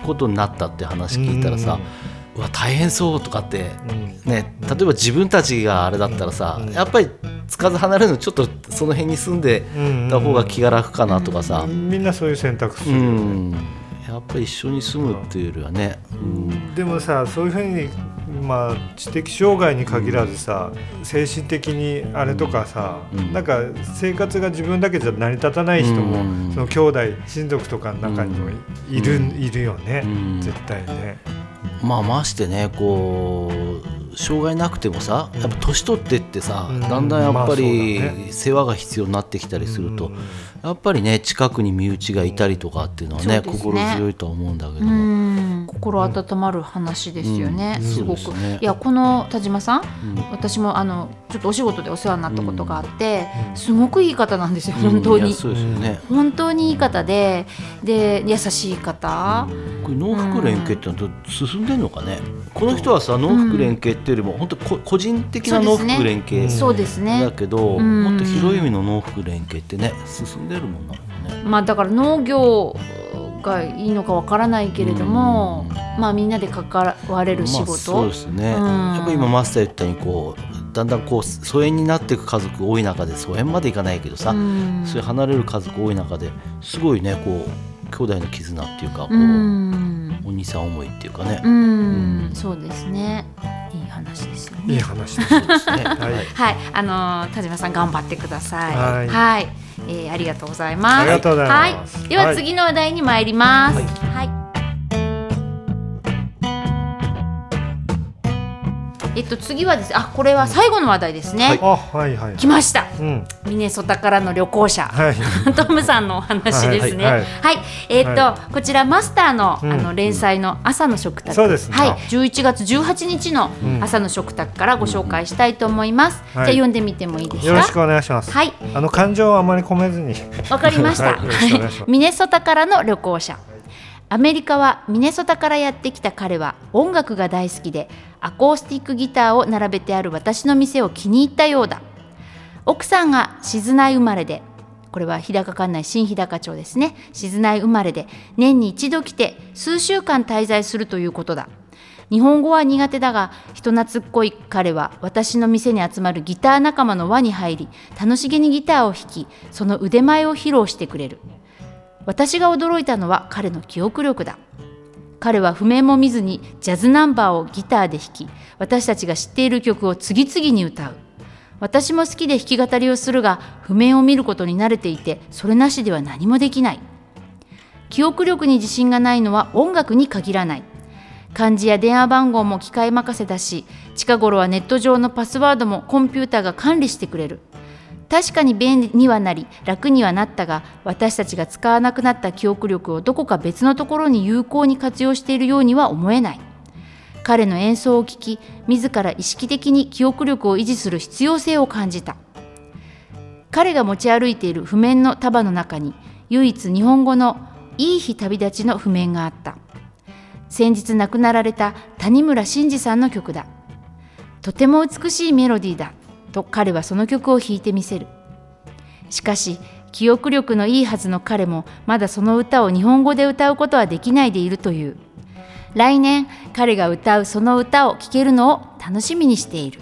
ことになったって話聞いたらさ、うわ大変そうとかってうん。ね、例えば自分たちがあれだったらさ、うん。やっぱりつかず離れるのちょっとその辺に住んでうん。た方が気が楽かなとかさ、みんなそういう選択すうるよね、ん。やっぱり一緒に住むっていうよりはね、うん。でもさそういうふうにまあ知的障害に限らずさ精神的にあれとかさ、うん。なんか生活が自分だけじゃ成り立たない人も、うん。その兄弟親族とかの中にもいる,、うん。いるよね、うん。絶対ね。まあましてねこう障害なくてもさやっぱ年取ってってさ、うん。だんだんやっぱまあり世話が必要になってきたりすると、うん。やっぱりね近くに身内がいたりとかっていうのはね,、ね。心強いとは思うんだけどうも。ん。心温まる話ですよね、うん。すごく、ね。いやこの田島さんうん。私もあのちょっとお仕事でお世話になったことがあって、うん。すごくいい方なんですようん。本当に、そうですよね、本当にいい方でで優しい方、これ農福連携ってのは進んでるのかね、この人はさ農福連携っていうよりも本当こ個人的な農福連携そうですね。だけど、うん。もっと広い意味の農福連携ってね進んでるもんなのね。まあだから農業がいいのかわからないけれども、うん。まあみんなで関われる仕事、まあ、そうですね、うん。やっぱり今マスター言ったようにこうだんだんこう疎遠になっていく家族多い中で疎遠までいかないけどさ、うん。そういう離れる家族多い中ですごいねこう兄弟の絆っていうかこう、うん、お兄さん思いっていうかね、うん。うん。そうですねいい話ですよねいい話です。ね はいはい、あのー田島さん頑張ってください。はいえーありがとうございます。ありがとうございますはい、でははい次の話題に参ります。はいはい。えっと次はですね、あこれは最後の話題ですね。あはいはい。来ました。うんミネソタからの旅行者。はい。トムさんのお話ですね。ははいい、えーっと、はこちらマスターの、うんあの連載の朝の食卓。そうですねはい、11月18日のうん朝の食卓からご紹介したいと思います。はいじゃあ読んでみてもいいですか？よろしくお願いします。はい、あの感情をあまり込めずに。わかりました。はいよろしくお願いします ミネソタからの旅行者。アメリカはミネソタからやってきた彼は音楽が大好きでアコースティックギターを並べてある私の店を気に入ったようだ。奥さんが静内生まれでこれは日高管内新日高町ですね。静内生まれで年に一度来て数週間滞在するということだ。日本語は苦手だが人懐っこい彼は私の店に集まるギター仲間の輪に入り楽しげにギターを弾きその腕前を披露してくれる。私が驚いたのは彼の記憶力だ。彼は譜面も見ずにジャズナンバーをギターで弾き私たちが知っている曲を次々に歌う。私も好きで弾き語りをするが譜面を見ることに慣れていてそれなしでは何もできない。記憶力に自信がないのは音楽に限らない。漢字や電話番号も機械任せだし近頃はネット上のパスワードもコンピューターが管理してくれる。確かに便利にはなり楽にはなったが私たちが使わなくなった記憶力をどこか別のところに有効に活用しているようには思えない。彼の演奏を聴き自ら意識的に記憶力を維持する必要性を感じた。彼が持ち歩いている譜面の束の中に唯一日本語の「いい日旅立ち」の譜面があった。先日亡くなられた谷村新司さんの曲だ。とても美しいメロディーだ。と彼はその曲を弾いてみせる。しかし記憶力のいいはずの彼もまだその歌を日本語で歌うことはできないでいるという。来年彼が歌うその歌を聴けるのを楽しみにしている。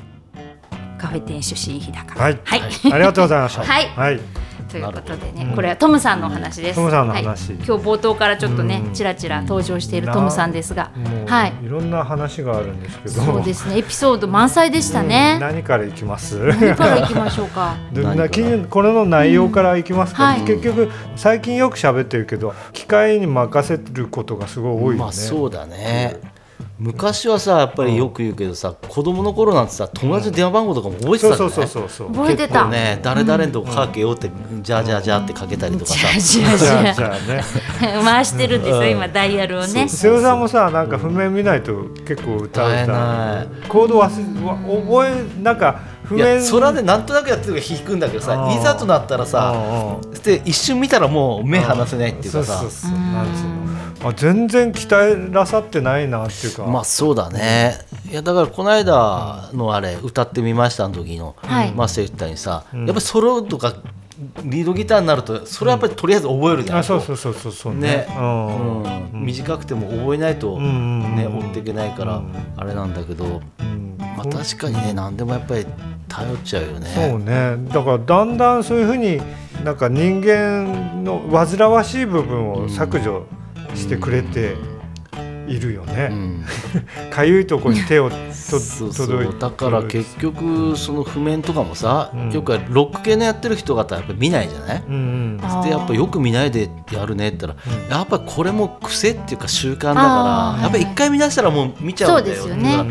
カフェ店主新日高はい。はい、ありがとうございました。はい。はい。とということでね、うんこれはトムさんのお話です。トムさんの話はい、今日冒頭からちょっとねう、ん。ちらちら登場しているトムさんですが、はい。い、ろんな話があるんですけど。そうですね、エピソード満載でしたうん。ね。何からいきます？何からいきましょうか？これの内容からいきますか、うん。はい。結局最近よく喋ってるけど機械に任せることがすごい多いよね、まあそうだね昔はさやっぱりよく言うけどさ、子供の頃なんてさ友達の電話番号とかも覚えてたんだよね。そうそうそうそうそう。覚えてた。ね誰々のとこかけようって、じゃあじゃあじゃあってかけたりとかさ、じゃあじじゃあゃじゃあね。あ 回してるんですよ、うん。今ダイヤルをね。そう瀬尾さんもさなんか譜面見ないと結構歌う大変歌なコード忘覚えなんか譜面。それはねなんとなくやってるから弾くんだけどさいざとなったらさうんうんで一瞬見たらもう目離せないっていうかさ。そうそうそう。なんつうのあ全然鍛えらさってないなっていうか、まあそうだね。いやだからこの間のあれ歌ってみましたの時のはい。マスター言ったにさ、ん。やっぱりソロとかリードギターになるとそれはやっぱりとりあえず覚えるじゃん、あそうそうそうそうそうね、うん。うん。短くても覚えないと、うんうんうんね、追っていけないから、うん。あれなんだけど、うん。まあ、確かにね何でもやっぱり頼っちゃうよね。そうね。だからだんだんそういうふうになんか人間の煩わしい部分を削除してくれているよね。うん。かゆいところに手をと届いうだから結局その譜面とかもさ、うん。よくロック系のやってる人方はやっぱ見ないじゃない、うんうん。でやっぱよく見ないでやるねって言ったら、やっぱりこれも癖っていうか習慣だからやっぱり一回見出したらもう見ちゃうんだよそうですよね。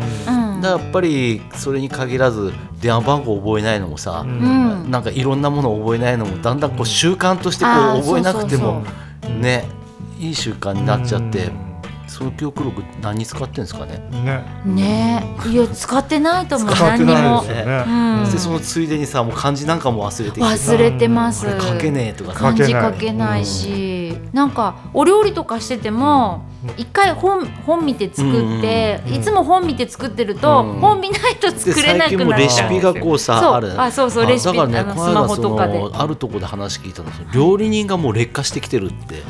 やっぱりそれに限らず電話番号覚えないのもさ、うん。うん。なんかいろんなものを覚えないのもだんだんこう習慣としてこう覚えなくてもねいい習慣になっちゃって、うその記憶力何に使ってるんですかね、んね。ね。え、いや使ってないと思う。使って何にもないですよね。うん。でそのついでにさもう漢字なんかも忘れて忘れてます。書けねえとかさ。漢字書けない書けないし、なんかお料理とかしてても一回本本見て作って、うんいつも本見て作ってると、うん。本見ないとで作れなくなっレシピがこうさある。あそうそうレシピ。ねあのこの間スマホとかで。あるところで話聞いたの料理人がもう劣化してきてるって。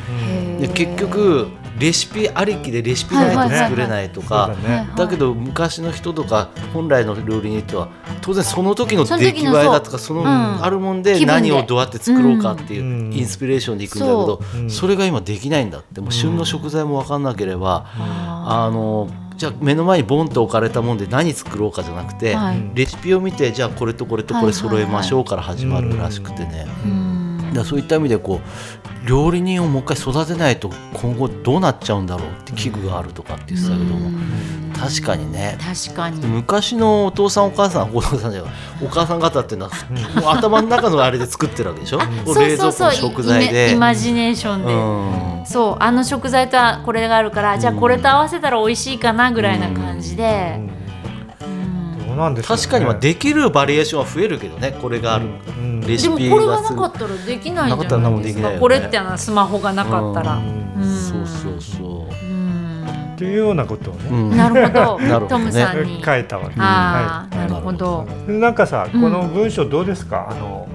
で結局レシピありきでレシピないと作れないとか。だけど昔の人とか本来の料理人っては当然その時の出来栄えだとかそのうん。あるもんで何をどうやって作ろうかっていううん。インスピレーションでいくんだけどそれが今できないんだって。もう旬の食材も分かんなければああのじゃあ目の前にボンと置かれたもんで何作ろうかじゃなくてはい。レシピを見てじゃあこれとこれとこれ揃えましょうから始まるらしくてね。だそういった意味でこう料理人をもう一回育てないと今後どうなっちゃうんだろうって危惧があるとかって言ってたけども。確かにね。確かに。昔のお父さんお母さんお父さんじゃないお母さん方っていうのはもう頭の中のあれで作ってるわけでしょ？もうそう冷蔵庫の食材で。イマジネーションで、うん。そうあの食材とはこれがあるから、じゃあこれと合わせたら美味しいかなぐらいな感じで、なんでしょうね。確かにまあできるバリエーションは増えるけどねこれがある。うんレシでもこれピがなかったらできないじゃなか。ったら何もないですか、できないよね。これってあのスマホがなかったら、ううん。そうそうそう。うん。っていうようなことをね、うん。なるほど。なるほどね。トムさんに、書いたわけ。ああ、はなるほど。い。なんかさ、うん。この文章どうですか？あの、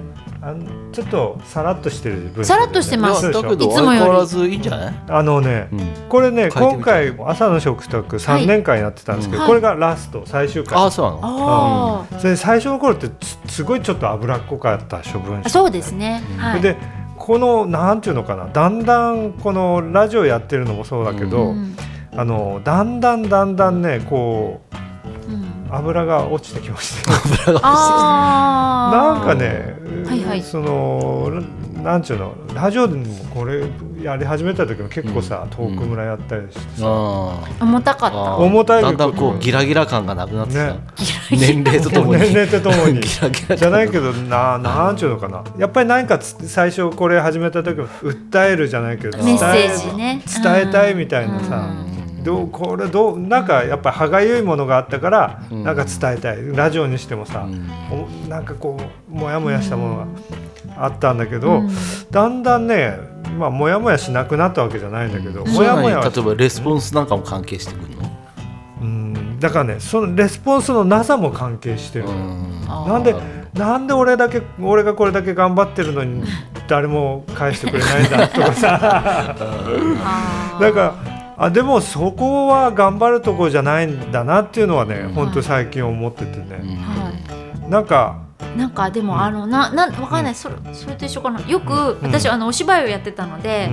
あのちょっとさらっとしてる文章、さらっとしてます。いやだけどいつもより。相変わらずいいんじゃない？あのね、うん。これね、今回朝の食卓3年間やってたんですけど、はい。これがラスト最終回。ああそうなの？あー。それ最初の頃ってつすごいちょっと脂っこかった処分あ、そうですね。はい。でこのなんていうのかな？だんだんこのラジオやってるのもそうだけど、うん。あのだんだんだんだんねこううん油が落ちてきまして。あーなんかね、はいはい。そのなんちゅうのラジオでもこれやり始めた時も結構さ、トーク村やったりしてさ、あ重たかった。あ重たいだんだんこうギラギラ感がなくなってさ、ね。年齢とともに。年齢とともに。ギラギラじゃないけどななんちゅうのかな。やっぱり何かつ最初これ始めた時も訴えるじゃないけどメッセ伝えージね。伝えたいみたいなさ、どうこれどうなんかやっぱり歯がゆいものがあったから、うん。なんか伝えたい。ラジオにしてもさ、うん。おなんかこうモヤモヤしたものがあったんだけど、うん。だんだんねまあモヤモヤしなくなったわけじゃないんだけど、それはモヤモヤは何例えばレスポンスなんかも関係してくるの、うん。だからねそのレスポンスのなさも関係してる、なんでなんで俺だけ俺がこれだけ頑張ってるのに誰も返してくれないんだとかさ。あー。だからあでもそこは頑張るところじゃないんだなっていうのはね、ん。本当最近思っててね、はい。なんかなんかでもあの、ななんわかんない、それそれと一緒かな。よく私、あのお芝居をやってたので、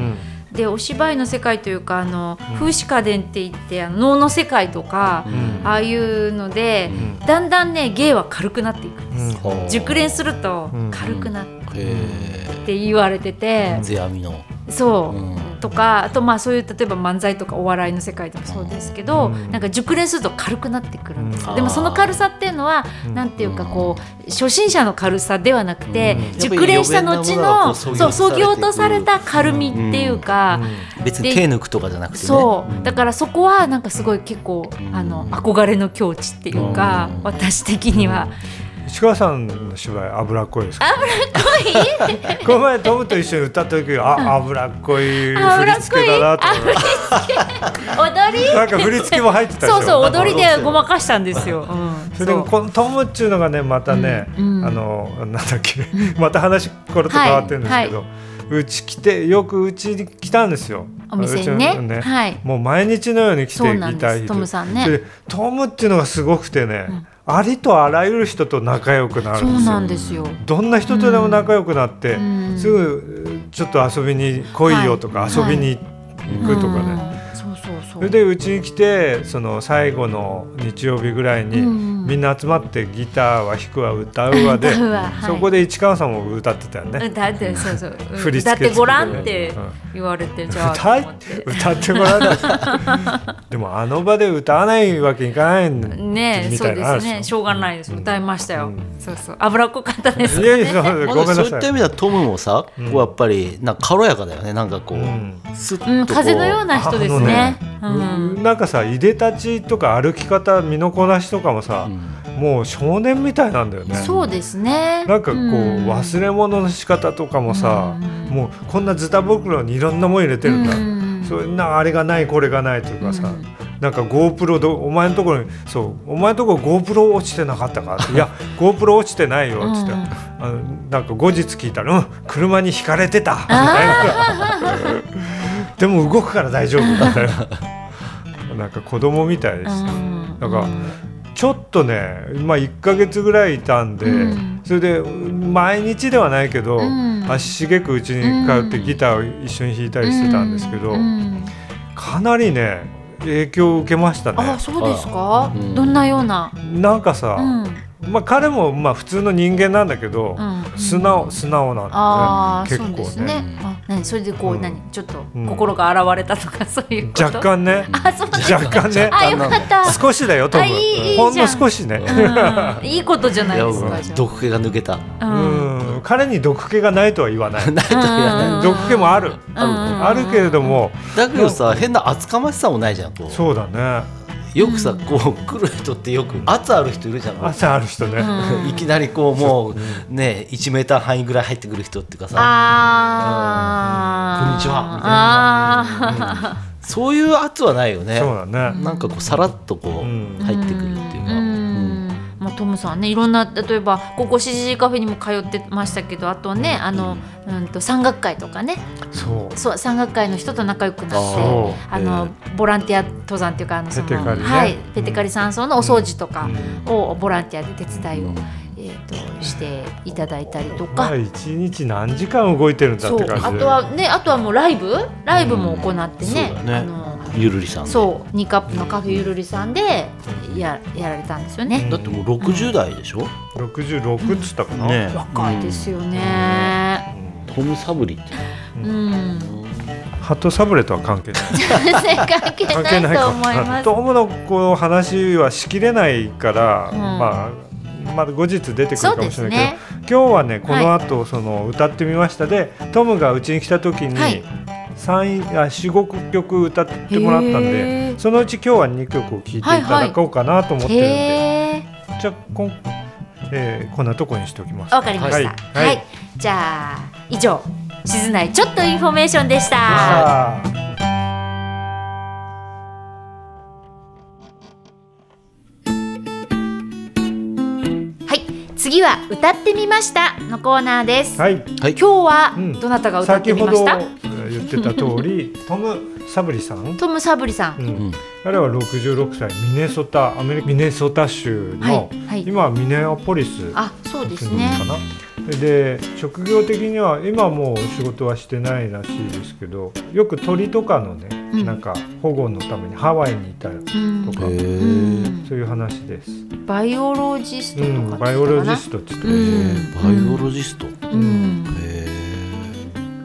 でお芝居の世界というかあの、風刺家電って言ってあの能の世界とか、ああいうので、だんだんね芸は軽くなっていくんです。よ、熟練すると軽くなってって言われてて、世阿弥のそう、とかあとまあそういう例えば漫才とかお笑いの世界でもそうですけど、なんか熟練すると軽くなってくるんですよ、でもその軽さっていうのは、なんていうかこう初心者の軽さではなくて、熟練した後のそうそぎ落とされた軽みっていうか、別に手抜くとかじゃなくて、ね、そう。だからそこはなんかすごい結構、あの憧れの境地っていうか、私的には。石川さんの芝居脂っこいですか？脂っこい？この前トムと一緒に歌った時あ脂っこい振り付けだなと思って 踊り？なんか振り付けも入ってたそうそう踊りでごまかしたんですよ、うん、それでもこのトムっちゅうのがねまたね、うんうん、あのなんだっけ また話これと変わってるんですけど、はいはい。うち来てよくうちに来たんですよ。お店にね、ね、はい、もう毎日のように来てギタートムさんね。トムっていうのがすごくてね、うんありとあらゆる人と仲良くなるんですよ。どんな人とでも仲良くなって、うん、すぐちょっと遊びに来いよとか、はい、遊びに行くとかね。それでうちに来てその最後の日曜日ぐらいに、みんな集まってギターは弾くわ歌うわで、そこで市川さんも歌ってたよね。歌ってそうそう。振り付け歌って。ごらんって言われて、じゃあ歌ってごらん でもあの場で歌わないわけいかないねそうですね。しょ。うがないです、歌いましたよ、そうそう。脂っこかったです、ね、いやいやごめんなさい。そういった意味ではトムもさ、こうやっぱりなんか軽やかだよね。なんかこう、すっと風のような人ですね。うん、なんかさいでたちとか歩き方身のこなしとかもさ、うん、もう少年みたいなんだよね。そうですね。なんかこう、うん、忘れ物の仕方とかもさ、うん、もうこんなズタ袋にいろんなもん入れてるんだ、うん、そんなあれがないこれがないというかさ、なんか GoPro どお前のところにそうお前のところ GoPro 落ちてなかったか？いや GoPro 落ちてないよっつって、あのなんか後日聞いたら「うん車にひかれてた」みたいなでも動くから大丈夫。みたいななんか子供みたいです、なんかちょっとね、まあ、1か月ぐらいいたんで、うん、それで毎日ではないけど、うん、足しげくうちに通ってギターを一緒に弾いたりしてたんですけど、うん、かなりね影響を受けましたね。あそうですか、どんなような？なんかさ、まあ、彼もまあ普通の人間なんだけど、うん、素直素直なんで、ね、結構ね。何？それでこう、何？ちょっと心が現れたとか そういう若干ね。あそう若干ね。あよかった。少しだよ多分。ほんの少しね。いいことじゃないですか。毒気が抜けた。うん彼に毒気がないとは言わない。毒気もある。あるけれども。だけどさ変な厚かましさもないじゃん。そうだね。よくさ、こう来る人ってよく圧ある人いるじゃん圧ある人ね、いきなりこうもうね1メーター範囲ぐらい入ってくる人っていうかさ「あこんにちは」みたいな、そういう圧はないよね。そうだね。なんかこうさらっとこう入ってくるっていうか、まあ、トムさんねいろんな例えばここ CG カフェにも通ってましたけどあとね、あの、うんと山岳会とかね。そう。そう山岳会の人と仲良くなってあのボランティア登山っていうかあのその、ね、はいペテカリ山荘のお掃除とかをボランティアで手伝いを。えーと、していただいたりとか。一日何時間動いてるんだって感じあとはねあとはもうライブ？ライブも行ってね。うん、ね。あのゆるりさんそう2カップのカフェゆるりさんでややられたんですよね。だってもう60代でしょ、うん、66っつったかな、ね、若いですよね、うん、トム・サブリってうん。ハットサブレとは関係ない。関係ないと思います。トムのこう話はしきれないから、うん、まあまだ後日出てくるかもしれないけど、ね、今日はねこの後、はい、その歌ってみましたでトムがうちに来た時に、はい三あ四五曲歌ってもらったんでそのうち今日は二曲を聴いていただこうかなと思ってるんで、はいはい、じゃあこん、えー、こんなとこにしておきます。わかりました、はい、はい、じゃあ以上静内ちょっとインフォメーションでした。はい。次は歌ってみましたのコーナーです。はい。今日はどなたが歌ってみました？言ってた通り トム・サブリさん？トム・サブリさん、うん、彼は66歳ミネソタアメリカミネソタ州の、はいはい。今はミネアポリスあそうです住んでねかな？で職業的には今はもう仕事はしてないらしいですけどよく鳥とかのね、うん。なんか保護のためにハワイにいたりうん。とか、へうえんそういう話です、バイオロジストとかうん、バイオロジストって言ってました。ね、バイオロジスト。へうん。え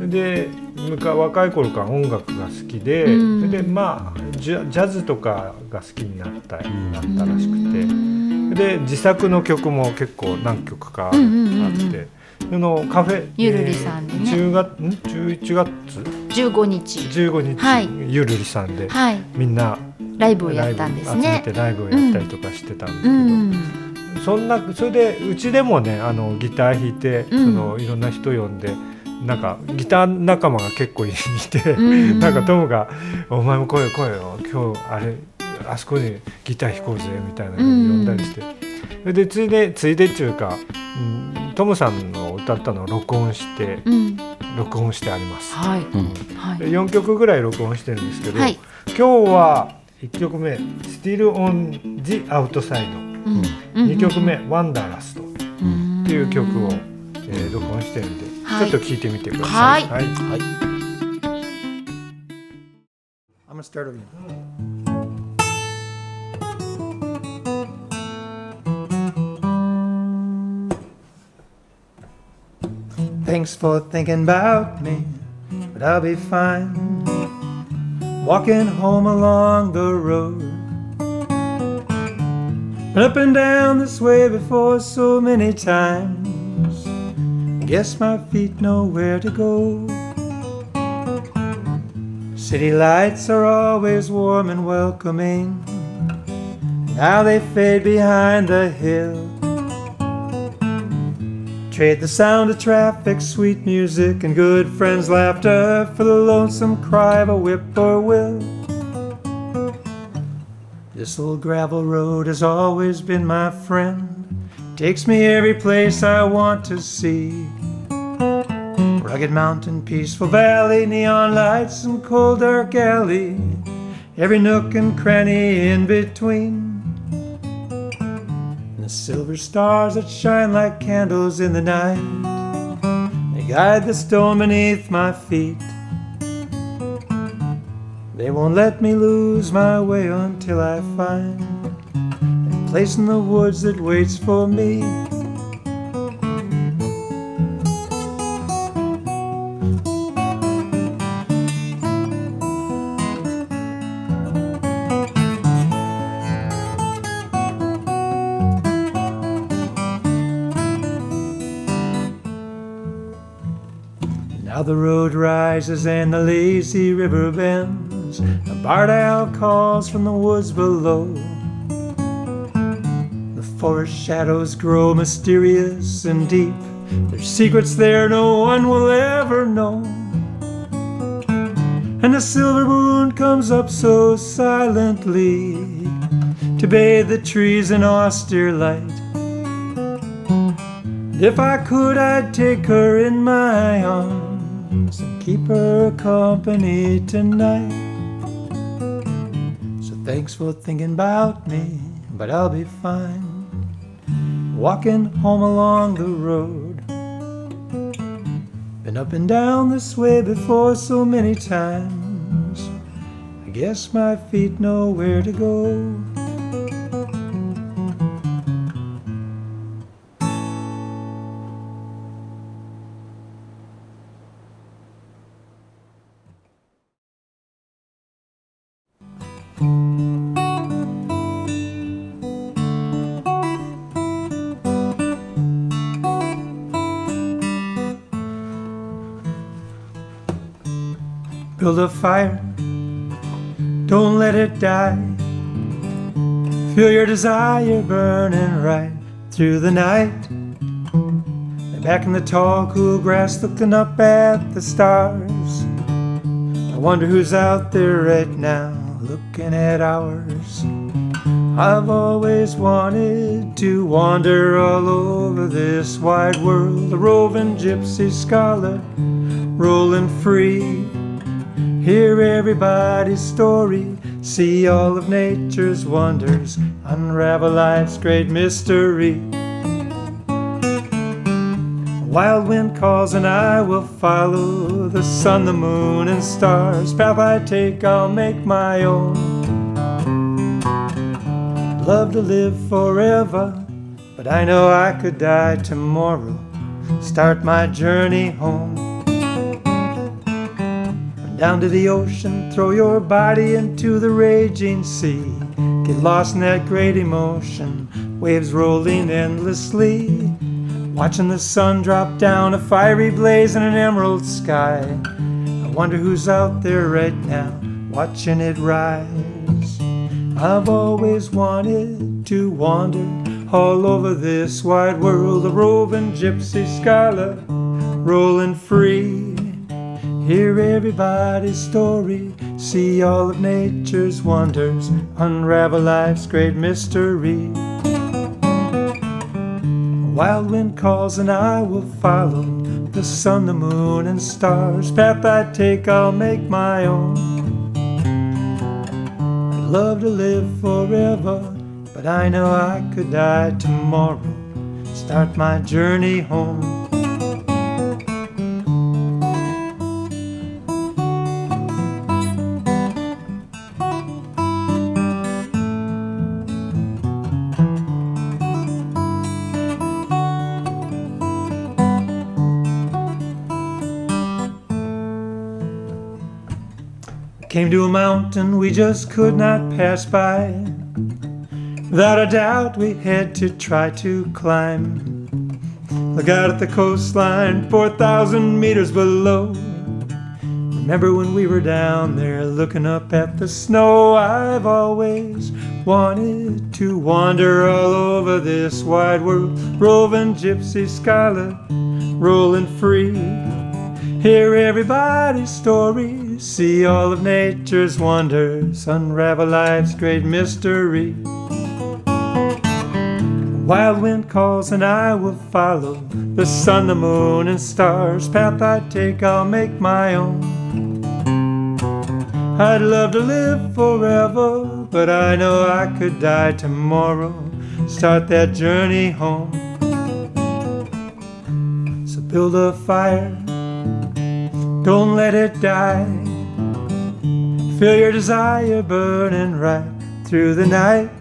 で若い頃から音楽が好きで、うん。でまあジャジャズとかが好きになった,、んなったらしくて、うん。で自作の曲も結構何曲かあって、うのカフェゆるりさんでね。えー10月ん？11月？15日。15日、はい。ゆるりさんで、はい。みんなライブをやったんですライブ集めねてライブをやったりとかしてたんですけうど、ん。そんなそれでうちでもねあのギター弾いて、うん。そのいろんな人呼んでなんかギター仲間が結構いて、うん。なんかトムが「お前も来いよ来いよ今日あれあそこにギター弾こうぜ」みたいなの呼んだりして、それでついでついでっていうか、うん、トムさんの歌ったのを録音して、うん。録音してあります。はい。うん。はい。で4曲ぐらい録音してるんですけど、はい。今日は1曲目「Still on the Outside」うん。2曲目「Wanderlust」うん。っていう曲を、えー録音してるんで、はいちょっと聞いてみてください。はいはい I'm gonna start over. Thanks for thinking about me, but I'll be fine. Walking home along the road. Been up and down this way before so many times. Guess my feet know where to go. City lights are always warm and welcoming. Now they fade behind the hill. Trade the sound of traffic, sweet music, and good friends' laughter for the lonesome cry of a whippoorwill. This old gravel road has always been my friend. Takes me every place I want to see. Rugged mountain, peaceful valley, neon lights and cold dark alley. Every nook and cranny in between. And the silver stars that shine like candles in the night. They guide the stone beneath my feet. They won't let me lose my way until I find place in the woods that waits for me. Now the road rises and the lazy river bends. A barred owl calls from the woods below. Forest shadows grow mysterious and deep. There's secrets there no one will ever know. And the silver moon comes up so silently to bathe the trees in austere light. And if I could, I'd take her in my arms and keep her company tonight. So thanks for thinking about me, but I'll be fine. Walking home along the road. Been up and down this way before so many times. I guess my feet know where to go. Build a fire, don't let it die. Feel your desire burning right through the night. And back in the tall, cool grass, looking up at the stars. I wonder who's out there right now, looking at ours. I've always wanted to wander all over this wide world, a roving gypsy scholar, rolling free. Hear everybody's story, See all of nature's wonders, unravel life's great mystery. A wild wind calls, and I will follow the sun, the moon, and stars. Path I take, I'll make my own. Love to live forever, but I know I could die tomorrow. Start my journey home. Down to the ocean, throw your body into the raging sea. Get lost in that great emotion, waves rolling endlessly. Watching the sun drop down, a fiery blaze in an emerald sky. I wonder who's out there right now, watching it rise. I've always wanted to wander all over this wide world, a roving gypsy scholar, rolling free. Hear everybody's story, see all of nature's wonders, unravel life's great mystery. A wild wind calls and I will follow the sun, the moon, and stars. Path I take, I'll make my own. I'd love to live forever, but I know I could die tomorrow. Start my journey home. To a mountain we just could not pass by. Without a doubt, we had to try to climb. Look out at the coastline, 4,000 meters below. Remember when we were down there looking up at the snow? I've always wanted to wander all over this wide world, roving gypsy scholar, rolling free. Hear everybody's story, see all of nature's wonders, unravel life's great mystery. Wild wind calls and I will follow the sun, the moon, and stars. Path I take, I'll make my own. I'd love to live forever, but I know I could die tomorrow. Start that journey home. So build a fire don't let it die. Feel your desire burning right through the night.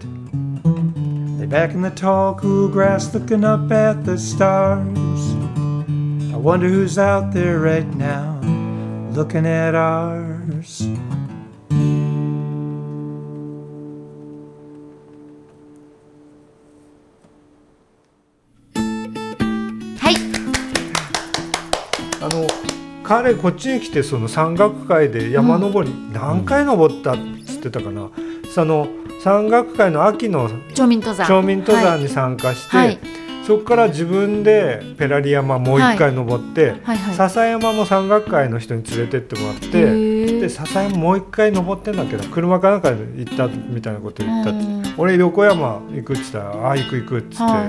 Lay back in the tall, cool grass looking up at the stars. I wonder who's out there right now looking at ours. 彼こっちに来てその山岳会で山登り何回登ったっつってたかな、その山岳会の秋の町民登山。町民登山に参加して、はい。そこから自分でペラリ山もう一回登って、はい。はい笹山も山岳会の人に連れてってもらってで笹山もう一回登ってんだけど車かなんかで行ったみたいなこと言ったって。うん。俺横山行くっつったら「ああ行く行く」っつって、は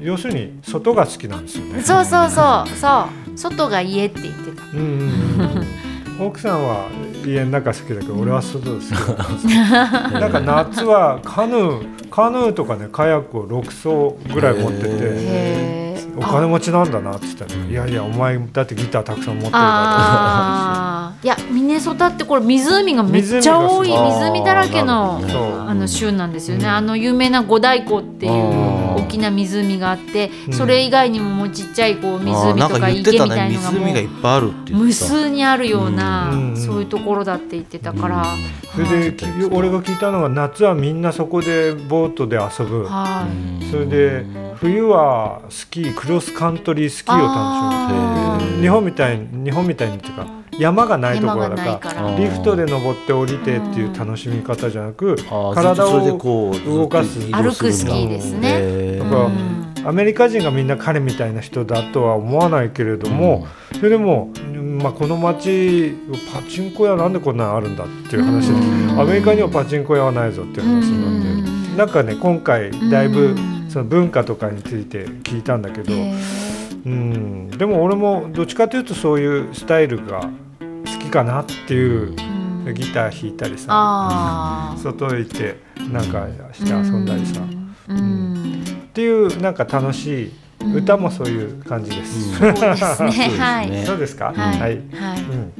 い。要するに外が好きなんですよね。そうそうそう。そう外が家って言ってた。うんうんうん。奥さんは家の中好きだけど俺は外好きだったんですよ なんか夏はカヌーカヌーとかねカヤックを6艘ぐらい持ってて。お金持ちなんだなって言ったら「いやいやお前だってギターたくさん持ってるかあー。いやミネソタってこれ湖がめっちゃ多い。湖だらけのあの州なんですよね、あの有名な五大湖っていう大きな湖があってうん。それ以外にももうちっちゃいこう湖とか池言ってたね。みたいのがも湖がいうっぱいあるって言無数にあるようなうん。そういうところだって言ってたから、らそれでき俺が聞いたのが夏はみんなそこでボートで遊ぶ。はい、それで冬はスキークロスカントリースキーを楽しむ日本みたいに日本みたいにっていうか山がないところだかから。らリフトで登って降りてっていう楽しみ方じゃなく体をこう動かす歩くスキーですね。かアメリカ人がみんな彼みたいな人だとは思わないけれども、それでも、うんまあ、この街パチンコ屋なんでこんなのあるんだっていう話でうん。アメリカにはパチンコ屋はないぞっていう話になってうん。なんかね今回だいぶうん。その文化とかについて聞いたんだけど、へうん、でも俺もどっちかというとそういうスタイルがかなっていうーうん。ギター弾いたりさ。あ外へ行ってなんかして遊んだりさ。っていうなんか楽しい歌もそういう感じです。そうですね。そうですね。はいそうですか？はい。はい。はい。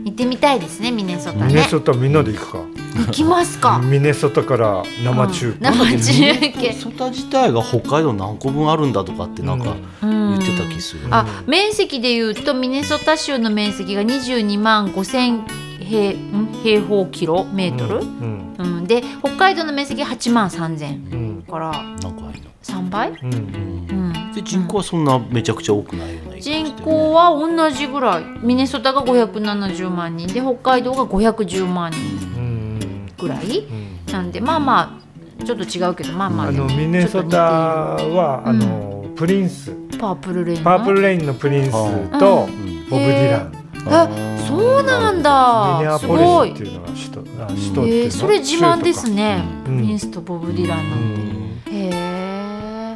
行ってみたいですねミネソタね。ミネソタみんなで行くか。行きますか。ミネソタから生中。生中継。ソタ自体が北海道何個分あるんだとかってなんか言ってた気する、あ面積でいうとミネソタ州の面積が22万5000平ん？平方キロメートル、うんうん。で北海道の面積が8万3000うん。だからなんかいうの。3倍、うんうん、で人口はそんなめちゃくちゃ多くないような気がして人口は同じぐらい。ミネソタが570万人で北海道が510万人うんぐらいうん。なんでまあまあちょっと違うけどまあまあ。あのミネソタはあのプリンス。パープルレインの？パープルレインのプリンスとうん。ボブ・ディラン。あそうなんだ。ミネアすごいポリスっていうのが首都あ首都っていうの？えー、それ自慢ですね、うん。プリンスとボブ・ディランなんて、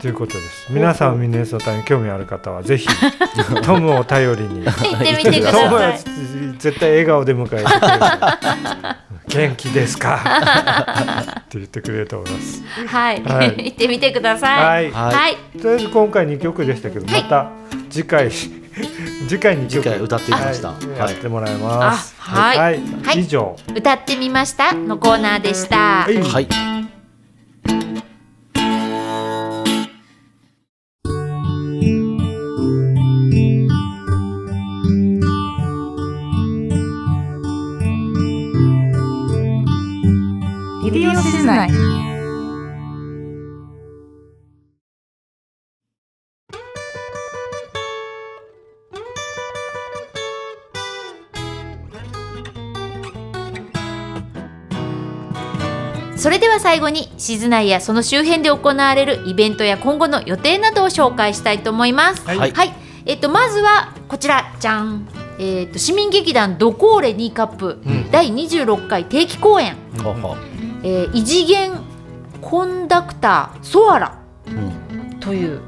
ということです。皆さんミネソタに興味ある方はぜひ トムを頼りに。行ってみてくだトムはさい絶対笑顔で迎えてくれる。元気ですか？って言ってくれると思います。はい、はい。行ってみてくださはい。い。はい、はい。とりあえず今回2曲でしたけど、はいまた次回次回2曲。次回歌ってみました。やってもらいます。あはい。はい。はい。以上。歌ってみましたのコーナーでした、はいは最後に静内やその周辺で行われるイベントや今後の予定などを紹介したいと思います。はい。はい。えっとまずはこちらじゃん。えっと市民劇団ドコーレニーカップ、うん。第26回定期公演、ははえー異次元コンダクターソアラうん。という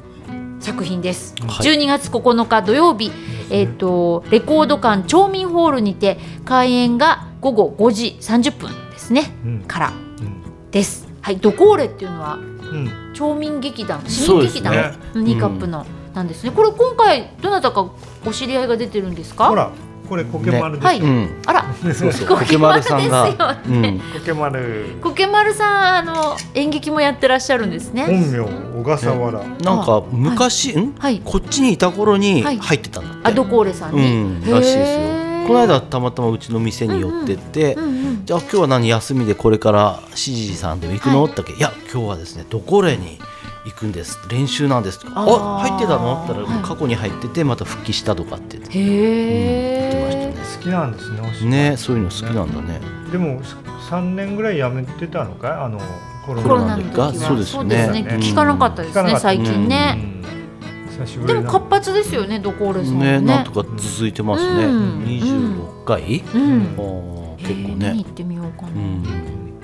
作品です。はい。12月9日土曜日、えっ、とレコード館町民ホールにて開演が午後5時30分ですね。うん。から。うんです。はい、ドコーレっていうのはうん。町民劇団市民劇団のニーカップの、なんですね。これ今回どなたかお知り合いが出てるんですか？ほらこれコケマルです。はい。うん。あら、そうそう。コ コケマルさんですが。ようん。コケマル。コケマルさんあの演劇もやってらっしゃるんですね。本名小笠原。なんか昔、ん？はい。こっちにいた頃にはい。入ってたんだって、あドコーレさんうに。ん。らしいですよこの間たまたまうちの店に寄ってって、うんうん。じゃあ今日は何休みでこれからしじさんでも行くの、はいって言ったっけ？い。や今日はですねどこれに行くんです？練習なんですとか。あ入ってたの？って言ったら、はい。過去に入っててまた復帰したとかって。言ってへ言ってまえ。した好きなんですね。ねそういうの好きなんだね。でも三年ぐらい辞めてたのかい？あのコロナの時は。がそうですよね。うん聞かなかったですね、最近ね、でも活発ですよねドコーレさんもね。ねなんとか続いてますね、うん。26回、うん。結構ね。行ってみようかな、うん。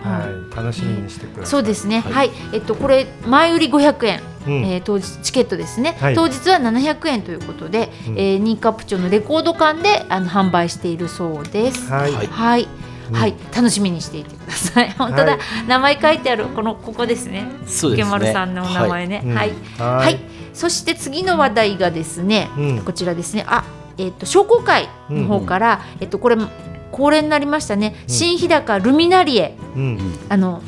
はい。楽しみにしてください。そうですね。は、はい。いえっとこれ前売り500円、うん。えー当日チケットですね、はい。当日は700円ということで、うん。えーニーカップ町のレコード館であの販売しているそうです。はい。はい。はい、うん。はい、楽しみにしていてください。本当だ、はい名前書いてあるこのここですね。そうですね。池丸さんのお名前ね。うんはい、ははい。い、そして次の話題がですね、うん。こちらですね。あ、えっ、と商工会の方から、えっとこれ恒例になりましたね。うん。新日高ルミナリエ、うん。あの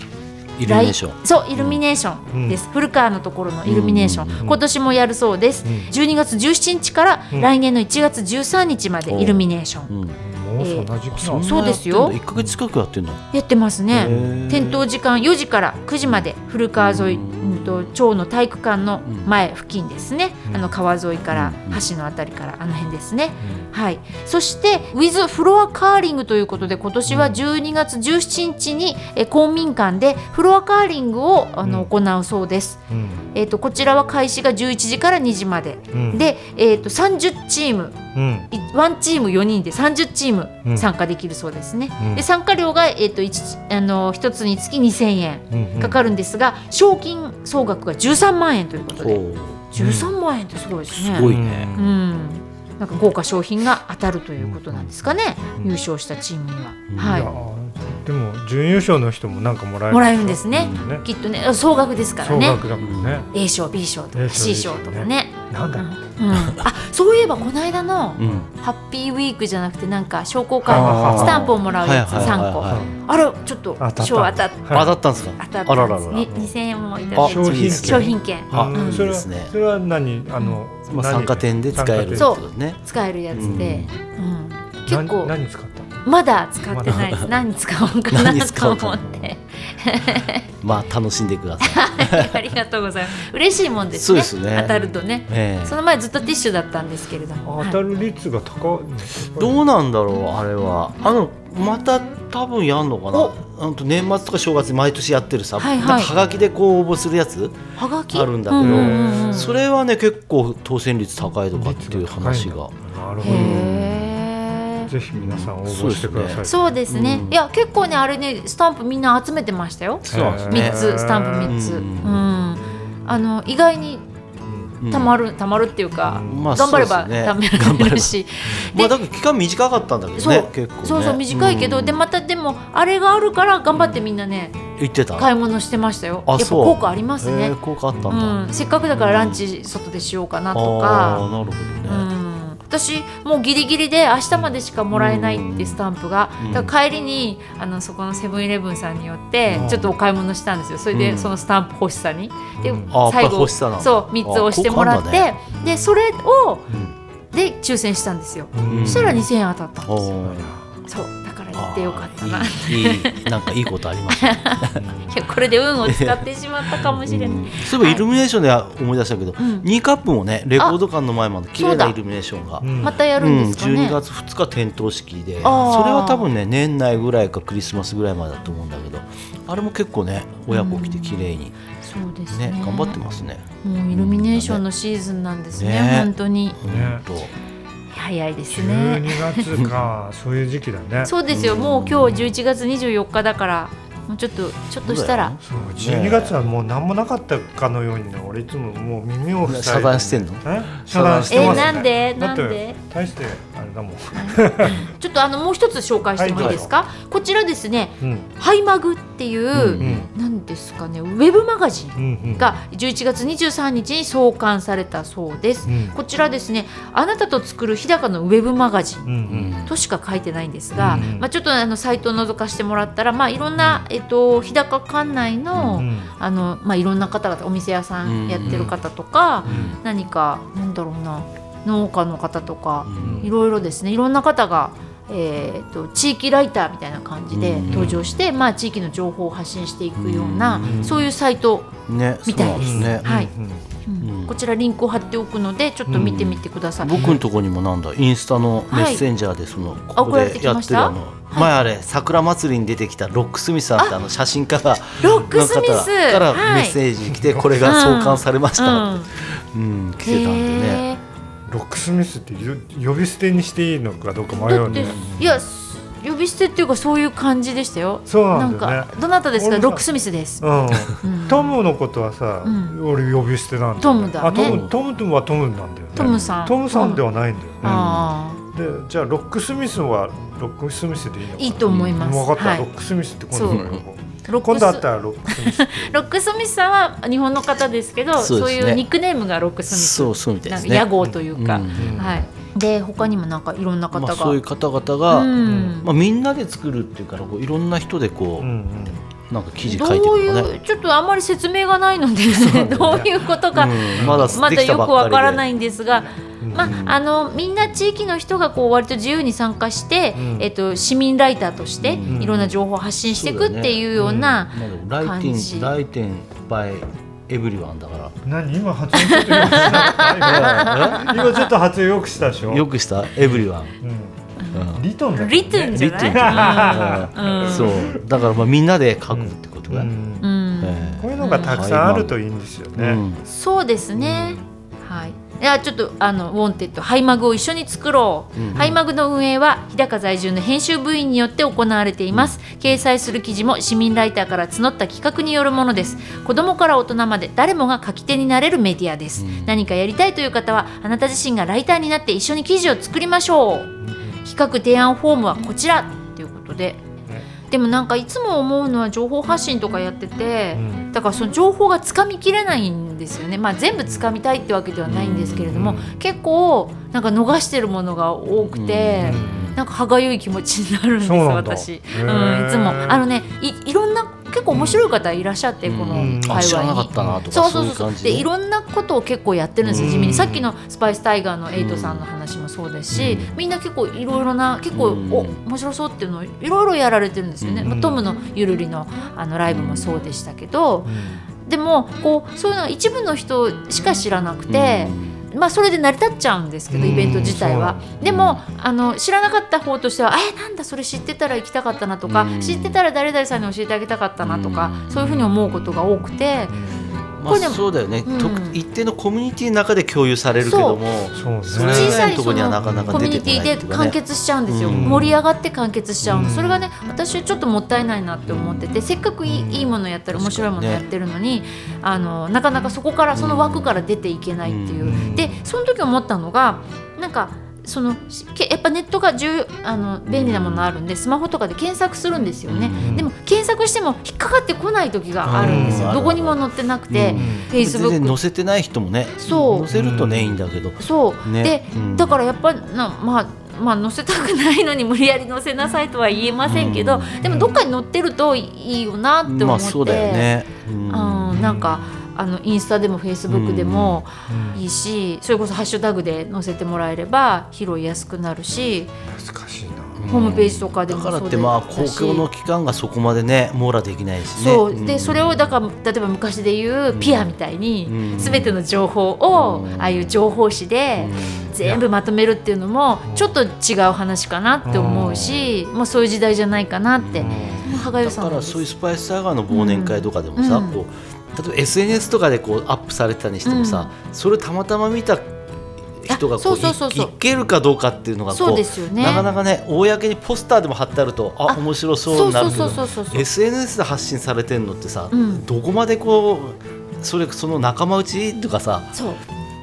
イルミネーションそうイルミネーションです、古川のところのイルミネーション、うん。今年もやるそうです、うん。12月17日からうん。来年の1月13日までイルミネーション、うんもうそうですよ。1ヶ月近くやってんの？やってますね、点灯時間4時から9時まで古川沿い、ううんん、と町の体育館の前付近ですね、うん。あの川沿いからうん。橋のあたりからあの辺ですね、はい、そして「With フロアカーリング」ということで今年は12月17日にえ公民館でフロアカーリングをあの行うそうです、うん。えー、とこちらは開始が11時から2時まで。うん。で、えー、と30チーム。うん。いワンチーム4人で30チーうん。ム参加できるそうですね、うん。で参加料が、えー、と 1, あの1つにつき2000円うんかかるんですが、賞金総額が13万円ということで。ほう。13万円ってすごいですね。すごいね。う、ん。なんか豪華商品が当たるということなんですかね、優勝したチームには。うんはいでも準優勝の人もなんかもらえるもらえるんですね、うんね。きっとね。総額ですからね。総額だもんね。A 賞 B 賞とか賞 C 賞とかね。なんだろううん、あそういえばこの間のうん。ハッピーウィークじゃなくてなんか商工会あのー。スタンプをもらうやつはいはいはい3個。はい。あれちょっと当たった賞当たった。んですか？当たったあらららら。んですに2000円もいただいてあ商品券。商品券。あそれはそれは何？あのまあ、何？参加店で使えるそう。使えるやつで、うん。結何構何使ったまだ使ってないです。何使おうかな何と思って。まあ楽しんでください。ありがとうございます。嬉しいもんですね。そうですね。当たるとね。ええ。その前ずっとティッシュだったんですけれども。当たる率が高い。どうなんだろうあれは。あのまた多分やんのかな。お。あの年末とか正月に毎年やってるさ、はいはい。はがきでこう応募するやつはがきあるんだけど、それはね結構当選率高いとかっていう話が。なるほどぜひ皆さん応募してくださいそうですね、うん。いや結構ねあれねスタンプみんな集めてましたよ。そうなんですね3つスタンプ3つ、ううん。んあの意外にうんたまる、たまるっていうか、まあ頑張ればためられるし、まあだから期間短かったんだけどそうね結構ね。そうそう短いけど、うん。でまたでもあれがあるから頑張ってみんなね言ってた買い物してましたよ。やっぱ効果ありますね。効果あったんだ、うん、せっかくだからランチ外でしようかなとあか、あなるほどね、うん、私もうギリギリで明日までしかもらえないってスタンプが、うん。だから帰りにあのそこのセブンイレブンさんによってうん。ちょっとお買い物したんですよ。それでうん。そのスタンプ欲しさに、で最後そう3つ押してもらっあて、でそれをうん。で抽選したんですよ、うん。そしたら2000円当たったんですよ。そうってよかったないいいいなんかいいことありましたね。いやこれで運を使ってしまったかもしれない、うん。そういえばイルミネーションで思い出したけど、うん。ニーカップもねレコード館の前まで綺麗なイルミネーションが、うん。またやるんですかね、うん、12月2日点灯式でそれは多分ね年内ぐらいかクリスマスぐらいまでだと思うんだけどあれも結構ね親子来て綺麗にそうですね。ね頑張ってますね。もうイルミネーションのシーズンなんですね、ね。本当に。うんと早いですね。12月か。そういう時期だね。そうですよ、もう今日11月24日だからもうちょっとちょっとしたら。そう12月はもう何もなかったかのようにね俺いつももう耳を塞いで。遮断してんの？え？遮断してえます、ね、なんで？なんで？大してあれだもん、ちょっとあのもう一つ紹介してもいいですか、こちらですねうん。ハイマグっていう、うんなんですかねウェブマガジンが11月23日に創刊されたそうです、うん。こちらですねあなたと作る日高のウェブマガジンとしか書いてないんですが、うんまあ、ちょっとあのサイトを覗かしてもらったら、まあ、いろんな、えっと、日高管内の,、うんあのまあ、いろんな方々お店屋さんやってる方とか、うん。何かなんだろうな農家の方とか、うん。いろいろですね。いろんな方が、えー、と地域ライターみたいな感じでうん。登場して、まあ、地域の情報を発信していくような、うん。そういうサイト、ねみたいです。ね、はい。うんうんうん。こちらリンクを貼っておくのでちょっと見てみてください。僕のとこにもなんだインスタのメッセンジャーでその、ここ送られてでやってたるあの、前あれ桜祭りに出てきたロックスミスさんってあの写真家がロックスミス。からはい。メッセージ来てこれが創刊されましたうんって、うん。来てたんでね。スミスってよ呼び捨てにしていいのかどうか迷うね。いや呼び捨てっていうかそういう感じでしたよ。そうなんね。かどなたですか？ロックスミスです。うん。うん。トムのことはさ、うん。俺呼び捨てなんだトムだね。あトムトムトムはトムなんだよね。トムさん。トムさんではないんだよね、あでじゃあロックスミスはロックスミスでいいのいいと思います。分かった、はい。ロックスミスって今度から呼ぼうロックス今度あったらロックスミス ロックスミスさんは日本の方ですけど、そうね。いうニックネームがロックスミス。そうそうみたいですね。なんか屋号というか、うんはい。で他にもなんかいろんな方が、まあ、そういう方々が、うん。まあ、みんなで作るっていうからこういろんな人でこう、うんうん。なんか記事ど書いてうるのね。いうちょっとあんまり説明がないので、どういうことか、うん。まだまだよくわからないいんですが、うんまあ、あのみんな地域の人がこう割と自由に参加して、うん。えっと、市民ライターとしてうん。いろんな情報を発信していくっていうような、ライテ感じ。ィンライティンバイエブリワンだから。何今発音ちょっとよくした 今ちょっと発音よくしたでしょ。よくした？エブリワン、うん。うん。リトンだリトゥンじゃない？ィンうん。そう。だからまあみんなで書くってことだね、うん。うん。ええこういうのがたくさんあるといいんですよね、うん。そうですね、はいいやちょっとあのウォンテッドハイマグを一緒に作ろう、うんハイマグの運営は日高在住の編集部員によって行われています、掲載する記事も市民ライターから募った企画によるものです。子供から大人まで誰もが書き手になれるメディアです、うん。何かやりたいという方はあなた自身がライターになって一緒に記事を作りましょう。企画提案フォームはこちら。ということででもなんかいつも思うのは情報発信とかやってて、うん。だからその情報がつかみきれないんですよね、まあ、全部つかみたいってわけではないんですけれども、うん。結構なんか逃してるものが多くて、なんか歯がゆい気持ちになるんです私、へうーん、いつも。あのねいいろんな結構面白い方いらっしゃって、このうん。界隈に。かったなとかそうそそう。うそうで。でいろんなことを結構やってるんですよ。うん地味に。さっきのスパイスタイガーのエイトさんの話もそうですし、みんな結構いろいろな結構、うんお面白そうっていうのをいろいろやられてるんですよね、うん。まあトムのゆるりのあのライブもそうでしたけど、でもこうそういうのは一部の人しか知らなくて、まあ、それで成り立っちゃうんですけどうんイベント自体は。でもあの知らなかった方としては「えなんだそれ知ってたら行きたかったな」とか、うん知ってたら誰々さんに教えてあげたかったなとか、うんそういうふうに思うことが多くて。まあこれでもそうだよね、うん。と一定のコミュニティの中で共有されるけどもそうね。それ以小さいそ外のところにはなのかなかコミュ出てこニティで完結しちゃうんですよ、うん。盛り上がって完結しちゃうの、うん。それがね私はちょっともったいないなって思っててせっかくいい,、うんいいものやったり面白いものやってるのに、あのなかなかそこからその枠から出ていけないっていう、うん。でその時思ったのがなんかそのやっぱネットが重あの便利なものあるんでスマホとかで検索するんですよね、うんでも検索しても引っかかってこない時があるんですよ、うんどこにも載ってなくて、うんフェイスブ全然ック載せてない人もねそう。載せるとねいいんだけど。そう、ね。で、うん。だからやっぱりなまあまあ載せたくないのに無理やり載せなさいとは言えませんけど、うん。でもどっかに載ってるといいよなって思って、まあそうだよね、うん。うん、なんかあのインスタでもフェイスブックでもうんいいし、それこそハッシュタグで載せてもらえれば拾いやすくなるし、難しいな。ホームページとかでだもからってまあ公共の機関がそこまでね網羅できないしね。そう。でん。それをだから例えば昔で言うピアみたいにうん。全ての情報をうん。ああいう情報誌で全部まとめるっていうのもちょっと違う話かなって思うしもうそういう時代じゃないかなって。歯がゆだからそういうスパイスサガーの忘年会とかでもさ、うん。こう例えば SNS とかでこうアップされてたにしてもさ、それたまたま見た人がこううそうそうそう。いいけるかどうかっていうのがこそうですよね。なかなかね公にポスターでも貼ってあるとああ面白そうになるけど SNS で発信されてるのってさ、うん。どこまでこうそれその仲間内とかさそう。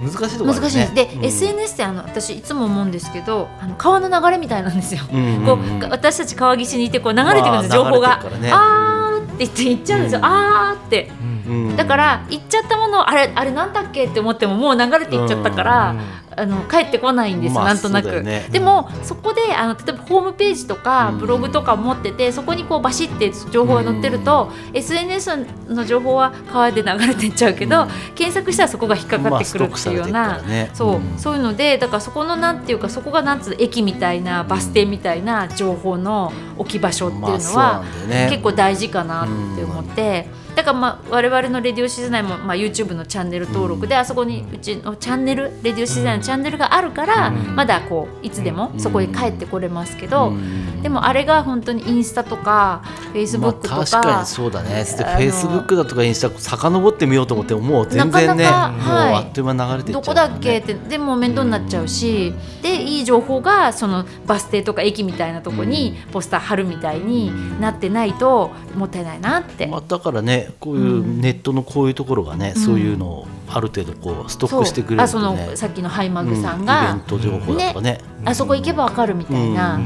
難しいところ難しいんです、で、うん。SNS ってあの私いつも思うんですけどあの川の流れみたいなんですよ、うんうんうん。こう私たち川岸にいてこう流れてくるんです、まあ情報が、ねあーって言って行っちゃうんですよ、うん。あーって。うんだから行っちゃったものあれあれなんだっけって思ってももう流れていっちゃったから、あの帰ってこないんです、まあなんとなく、ね。でもそこであの例えばホームページとかうん。ブログとかを持っててそこにこうバシッて情報が載ってると、SNS の情報は川で流れてっちゃうけど、うん。検索したらそこが引っかかってくるっていうような、まあね。そう、うん。そういうのでだからそこのなんていうかそこがなんつう駅みたいなバス停みたいな情報の置き場所っていうのは、結構大事かなって思って、だからまあ我々のレディオシズナイも、まあ、YouTube のチャンネル登録で、あそこにうちのチャンネルレディオシズナイのチャンネルがあるから、うん。まだこういつでもそこに帰ってこれますけど、うん。でもあれが本当にインスタとかフェイスブックとか,、まあ、確かにそうだね。でフェイスブックだとかインスタ遡ってみようと思ってももう全然ねなかなかもうはい。あっという間に流れていっちゃうどこだっけってでも面倒になっちゃうし、でいい情報がそのバス停とか駅みたいなとこにポスター貼るみたいになってないともったいないなって。まあ、だからねこういうネットのこういうところがね、そういうのをある程度こうストックしてくれるあそのとねさっきのハイマグさんうんが、イベント情報だとかね。あそこ行けばわかるみたいな、うん。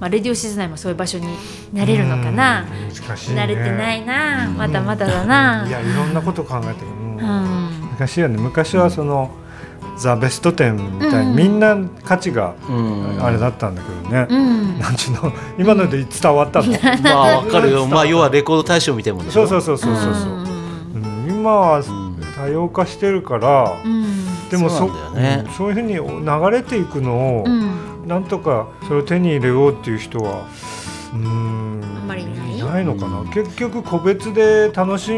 まあ、レディオシズナイもそういう場所になれるのかな、難しい、ね、慣れてないな、まだまだだな、いやいろんなこと考えてる、うん。うん。難しいよね昔はその、ザ・ベスト10みたいに、うん。みんな価値がうん。あれだったんだけどね、うん。なんちゅうの？今ので伝わったの？まあわかるよ、まあ、要はレコード大賞みたいなもそうそうそうそうそうそう、うん。うん。今はん多様化してるから、うん。でもそそうね。うんそういうふうに流れていくのを、うん。なんとかそれを手に入れようっていう人はうーんあんまりいない。ないのかな、結局個別で楽し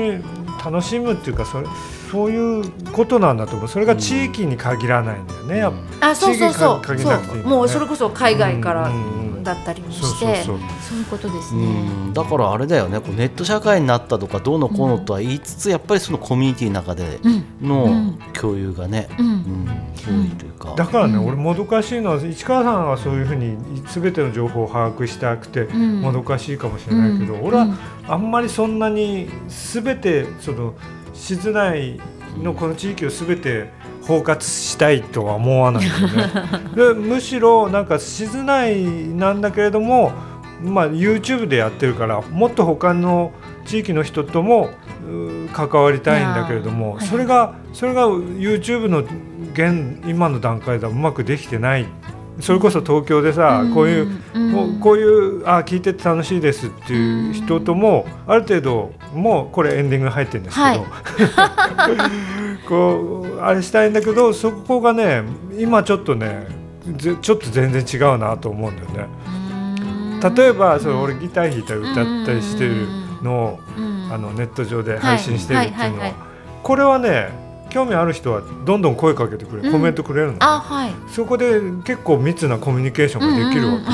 楽しむっていうかそれそういうことなんだと思う。それが地域に限らないんだよね、やっぱ。あそうそうそう。地域に限そう。もうそれこそ海外からうんうんうん。だったりもして。そういうことですうね。ん。だからあれだよね。こうネット社会になったとかどうのこうのとは言いつつ、やっぱりそのコミュニティの中でうん。のうん。共有がね、うん。うん多いというか、だからね、うん。俺もどかしいのは市川さんはそういうふうに全ての情報を把握したくてうん。もどかしいかもしれないけど、俺はあんまりそんなに全てその静内のこの地域を全て包括したいとは思わないよね。でむしろなんか静内なんだけれどもまあ YouTube でやってるからもっと他の地域の人ともう関わりたいんだけれども、それがそれが YouTube の現今の段階ではうまくできてないそれこそ東京でさ、こういううん。こうこういうあ聞いてて楽しいですっていう人ともある程度もうこれエンディング入ってるんですけど、はい。こうあれしたいんだけどそこがね今ちょっとねぜちょっと全然違うなと思うんだよね。例えばそれ俺ギター弾いたり歌ったりしてるのをうん。あのネット上で配信してるっていうのはい。はい。はい。はこれはね興味ある人はどんどん声かけてくれうん。るコメントくれるの、あはい。そこで結構密なコミュニケーションができるわけ、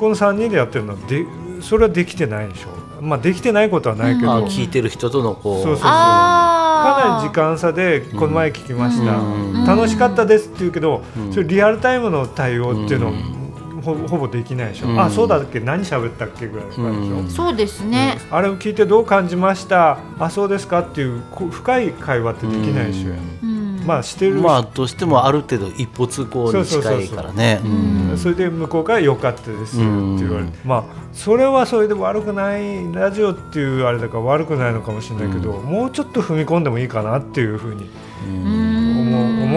この3人でやってるのはでそれはできてないでしょ。まあできてないことはないけど、まあか聞いてる人とのこう。そうそうあなり時間差でこの前聞きました、うん楽しかったですって言うけど、うん。それリアルタイムの対応っていうのうんほほぼできないでしょ、うん。あそうだっけ。何喋ったっけぐらいの感じでしょ、うん。そうですね、あれを聞いてどう感じました。あそうですかっていうこ深い会話ってできないでしょ、うん。まあしてる、まあどうしてもある程度一歩通行に近いからねそうそう。そうそううん。それで向こうから良かったですって言われて、まあそれはそれで悪くないラジオっていうあれだから悪くないのかもしれないけど、うもうちょっと踏み込んでもいいかなっていうふうにうん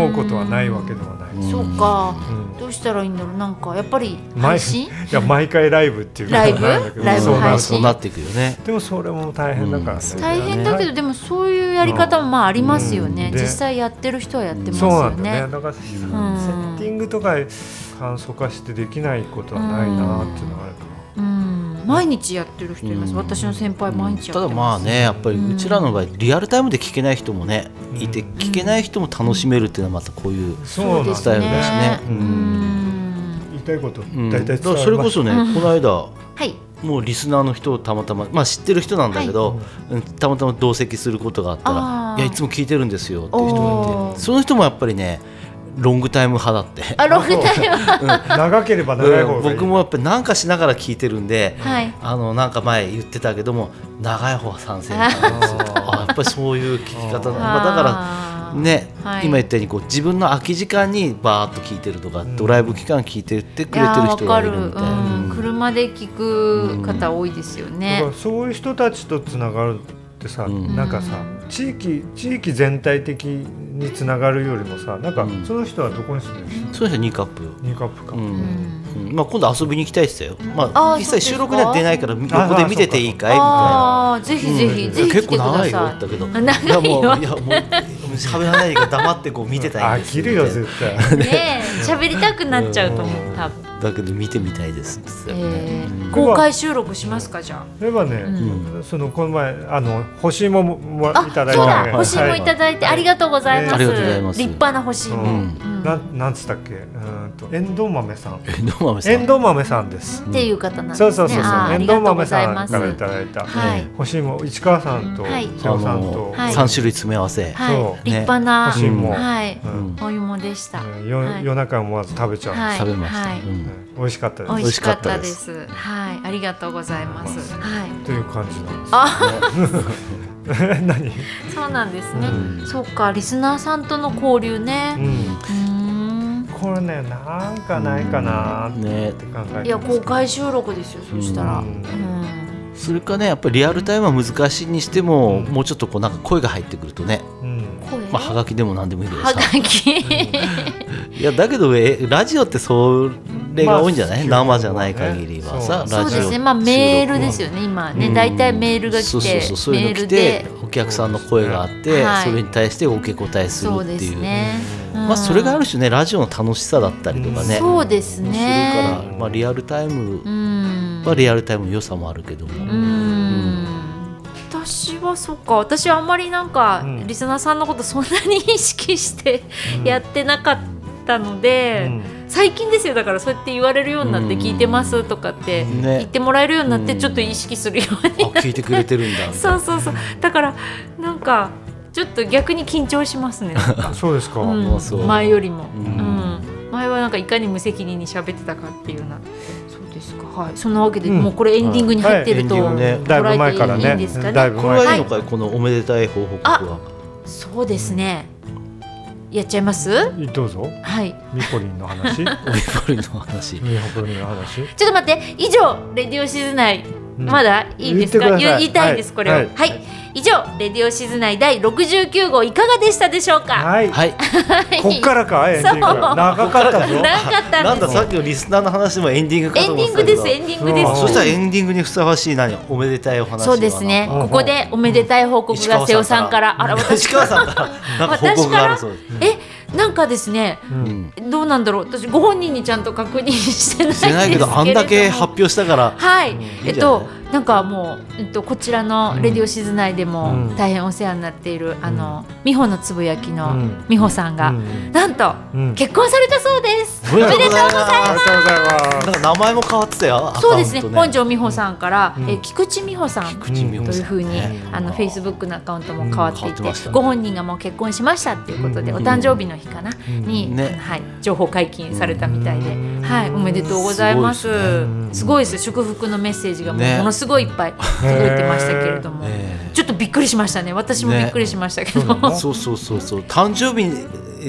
思うことはないわけではない。うん。そうか、うん。どうしたらいいんだろう。なんかやっぱり毎配信いや毎回ライブっていうライブなんだけどライブ？そうなると配信そうなっていくよね。でもそれも大変だからね、うん。大変だけどでもそういうやり方もまあありますよね、実際やってる人はやってますそうなよねんだね。だから、セッティングとか簡素化してできないことはないなっていうのがあるかうん毎日やってる人います、うん。私の先輩毎日やってます。ただまあねやっぱりうちらの場合リアルタイムで聞けない人もねいて聞けない人も楽しめるっていうのはまたこういうスタイルだしね。ううん。ん言いたいことうん。大体伝わそれこそねうん。この間はい。もうリスナーの人をたまたま、まあ、知ってる人なんだけど、うんたまたま同席することがあったあらー「いやいつも聞いてるんですよ」っていう人がいてその人もやっぱりねロングタイム派だって。あロングタイムは長ければ長い方うんがいい、僕もやっぱりなんかしながら聞いてるんで、はい。あのなんか前言ってたけども長い方が賛成なんですよ。あやっぱりそういう聞き方なまあ、だからね、はい。今言ったようにこう自分の空き時間にバーッと聞いてるとか、ん。ドライブ期間聞いてってくれてる人がいるみたいな、わかる、うん、うん。車で聞く方多いですよだねからそういう人たちとつながるってさ、うん。なんかさ地域地域全体的につながるよりもさなんかうんその人はどこに住んでるそういう人は2カップ、ニューカップか、うん。うん。うんまあ、今度遊びに行きたいって言ってたよ、まあ、あー実際収録には出ないからあ横で見てていいかいみたいな。あぜひぜひ、うん。ぜひ結構長いよだけど。長いよ。もういやもう喋らないでから黙ってこう見てたいん飽ですきるよ絶対。ねえ喋りたくなっちゃうと思う多分、だけど見てみたいですって言ってたよね。えーうん。公開収録しますかじゃ例えばね、うそのこの前あの干し芋ももああいただいそうだ。て、欲しいもいただいてありがとうございます、ねありがとうございます。立派な欲しいも、う。んうんなん。なんつったっけ？うーんと。エンドウ豆さん。えどうもめさん。エンドウ豆さんです、っていう方なんですね。そうそうそうそう。あーあエンドウりがとうご豆さんからいただいた、はい。干し芋市川さんとはい。瀬尾さんと、はい。3種類詰め合わせ、立派な、欲しいも。んはい、うん。お芋でした、夜中思わず食べちゃう、はい。食べました、美味しかったです。美味しかったです。はい。ありがとうございます。はい。という感じなんですあ。何、そうなんですね、うん。そうかリスナーさんとの交流うね。ん、うーんこれねなんかないかなってね。考えていや公開収録ですよそしたら。ううん。ん、それかねやっぱりリアルタイムは難しいにしても、うん。もうちょっとこうなんか声が入ってくるとね、うまあ、はがきでも何でもいいけどはさがき。いやだけどえラジオってそれが多いんじゃない、まあ生じゃない限りはさ、そうそうラジオ。ですね。まあメールですよね今ね。うん。大体メールがそう来てそうそうそう。いうメールの来てで。お客さんの声があって、はい。それに対して受け答えするそうでっていう。すね。まあ、それがあるし種ねラジオの楽しさだったりとかね、そうですするねから、まあ、リアルタイムうん。はリアルタイムの良さもあるけども、うんそっか。私はあんまりなんか、うん。リスナーさんのことそんなに意識してやってなかったので、うん。最近ですよ。だからそうやって言われるようになってうん聞いてますとかってね。言ってもらえるようになってうん。ちょっと意識するようあになって。聞いてくれてるんだそうそうそうだからなんかちょっと逆に緊張しますね。そうですか、うん。前よりも、ううんん。前はなんかいかに無責任に喋ってたかっていうようなですか？はい。そんなわけで、うん。もうこれエンディングに入ってると、はい。エンディングね。だいぶ前からね捉えていいんですかね？だいぶこれはいいのかい、このおめでたい。報告はそうですね。やっちゃいます？どうぞ。はい。ミポリンの話。ミオリポリの話。ポリンの話。ちょっと待って。以上レディオシズナイ。うんまだいいですか？言い。言いたいです、はい。これを。ははい。い、以上レディオシズナイ第69号いかがでしたでしょうか？はい。はい。こっからかエンディングそう長かったぞ。長かったなんんですださっきのリスナーの話もエンディングかエンと思ってたけど。ディングですエンディングでうんすそしたらエンディングにふさわしい何？おめでたいお話そうですね。うん。ここでおめでたい報告が瀬尾さんからあら私石川さん。からなんか報告があるそうです。えなんかですねうん。どうなんだろう。私ご本人にちゃんと確認してないんですけどあんだけ発表表したから。はい、いい？えっとなんかもう、えっと、こちらの「レディオシズナイ」でもうん。大変お世話になっている、あの美穂のつぶやきのうん。美穂さんが、うん。なんと、うん。結婚されたそうです。おめでとうございます。名前も変わってたよ。そうですね。本庄美穂さんから、うん。え菊池美穂さんというふうに、ね。あのフェイスブックのアカウントも変わっていて,、ご本人がもう結婚しましたっていうことで、うん。お誕生日の日かな、うん。に、ね。はい、情報解禁されたみたいで、うん。はい、おめでとうございます。すごいですね。すごいです。祝福のメッセージがもうね。ものすごいいっぱい届いてましたけれども、えちょっとびっくりしましたね。私もびっくりしましたけど、ね。そうそうそうそう。誕生日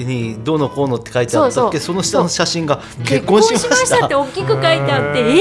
にどうのこうのって書いてあったっけ？そそう。の下の写真が結結婚婚しましまししたって大きく書いてあってえ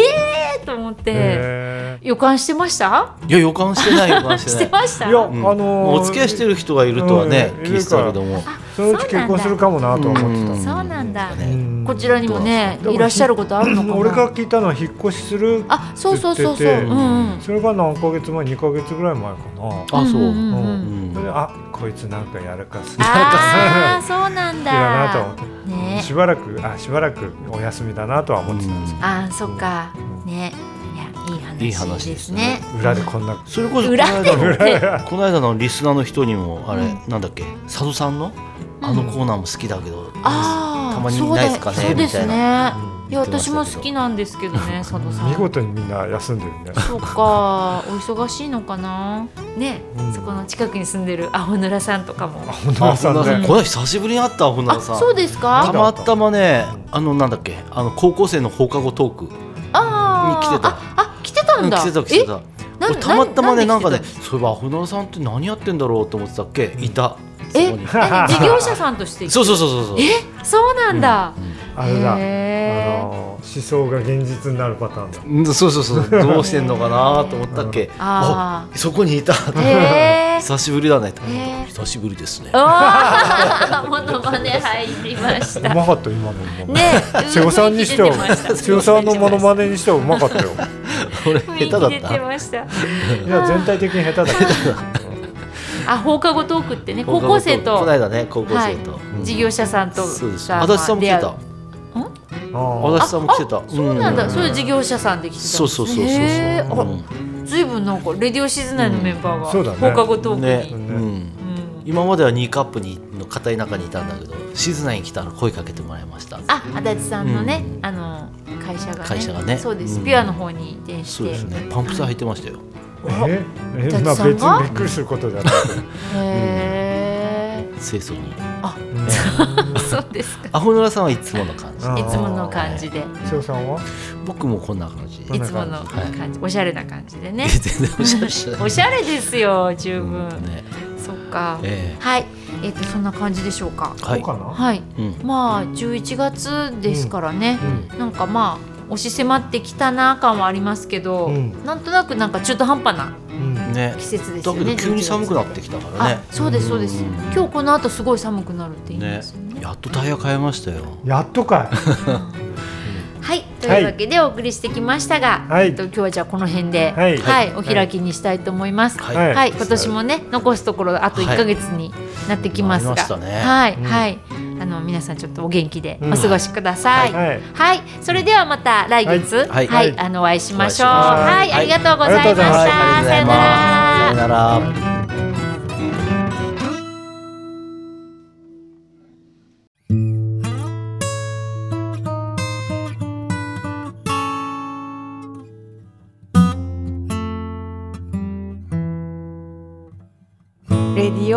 えー、と思って。へ予感してました？いや予感してない予感ししててない。ました？ーいや、うん。あのーお付き合いしてる人がいるとはねうん。聞いてたけどもそのうち結婚するかもなとは思ってた、そうなんだ、ねうん。こちらにもねうんいらっしゃることあるのかな？俺が聞いたのは引っ越しするあそうそうそうそう。って言っててうんうん。それが何ヶ月前2ヶ月ぐらい前かな。あそう。うんあこいつなんかやらかす。ああそうなんだ。だなと。思ってね。しばらくあしばらくお休みだなとは思ってたんですあーそっか。ねいやい話話でですすね。ね裏でこんな。それこそこの間のこの間のリスナーの人にもあれ、うん。なんだっけ？佐渡さんのあのコーナーも好きだけど、ああたまにいないですかね？そうですみたいねうんいや私も好きなんですけどね佐藤さん。見事にみんな休んでるね。そうか。お忙しいのかな？ね、うん。そこの近くに住んでるアホヌラさんとかも。本田さんあねこの久しぶりに会ったほなあさん。そうですたかまたまねあのなんだっけ？あの高校生の放課後トークに来てた。ああ来てたんだ。来てた来てたたまたまねなんかねそういえばほなさんって何やってんだろうと思ってたっけ？いた。そえ 事業者さんとしてそうそうそうそうそう。え？そうなんだ、あれだ。思想が現実になるパターンだ。うんそうそうそう。どうしてんのかなと思ったっけ？ああそこにいた。久しぶりだね。久しぶりですね。モノマネ入りました。うまかった今のも。ね瀬尾さんにしては。瀬尾さんのモノマネにしてはうまかったよ俺下手だってたました。いや全体的に下手だけどあ放課後トークってね高校生と。この間ね高校はい。生と、事業者さんとそうです。が足立さんも来てた。足立さんも来てた。そうなんだ、ん。それ事業者さんで来てたそうそうそうそうそう。ずいぶんなんかレディオシズナイのメンバーが放課後トークに、ね、ううん。ん、今までは2カップにの片い中にいたんだけど静内に来たら声かけてもらいました。あ足立さんのね、うん。あの会社がね。会社がね。そうです、うん。ピュアの方に移転して。そうですね。パンプス履いてましたよ、え？え？達まあさんが？別にびっくりすることじゃない。へ清楚に。え、そうですか。アホノラさんはいつもの感じ。いつもの感じで。瀬尾さんは？僕もこんな感じ。いつもの感じ、おしゃれな感じでね。全然おしゃれ おしゃれですよ十分、うんねそっか、えはい。えっ、とそんな感じでしょうか。えはい。はい。うん。まあ11月ですからね、うん。なんかまあ押し迫ってきたな感はありますけど、うん。なんとなくなんか中途半端なうん。ね。季節ですよねだけど急に寒くなってきたからね。あそうですそうです、うん。今日この後すごい寒くなるって言いねますよね。やっとタイヤ変えましたよ。やっとかい はいというわけでお送りしてきましたが、はい。えっと今日はじゃあこの辺で、ははいい。お開きにしたいと思います。はい。はい、はい。今年もね残すところあと1ヶ月になってきますが、はい、うんはい。あの皆さんちょっとお元気でうん。お過ごしください。はい。はい、それではまた来月、は、はいあのお会いしましょう。はい、ありがとうございました。ありがとうございましたさよなら。さよなら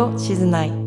を静内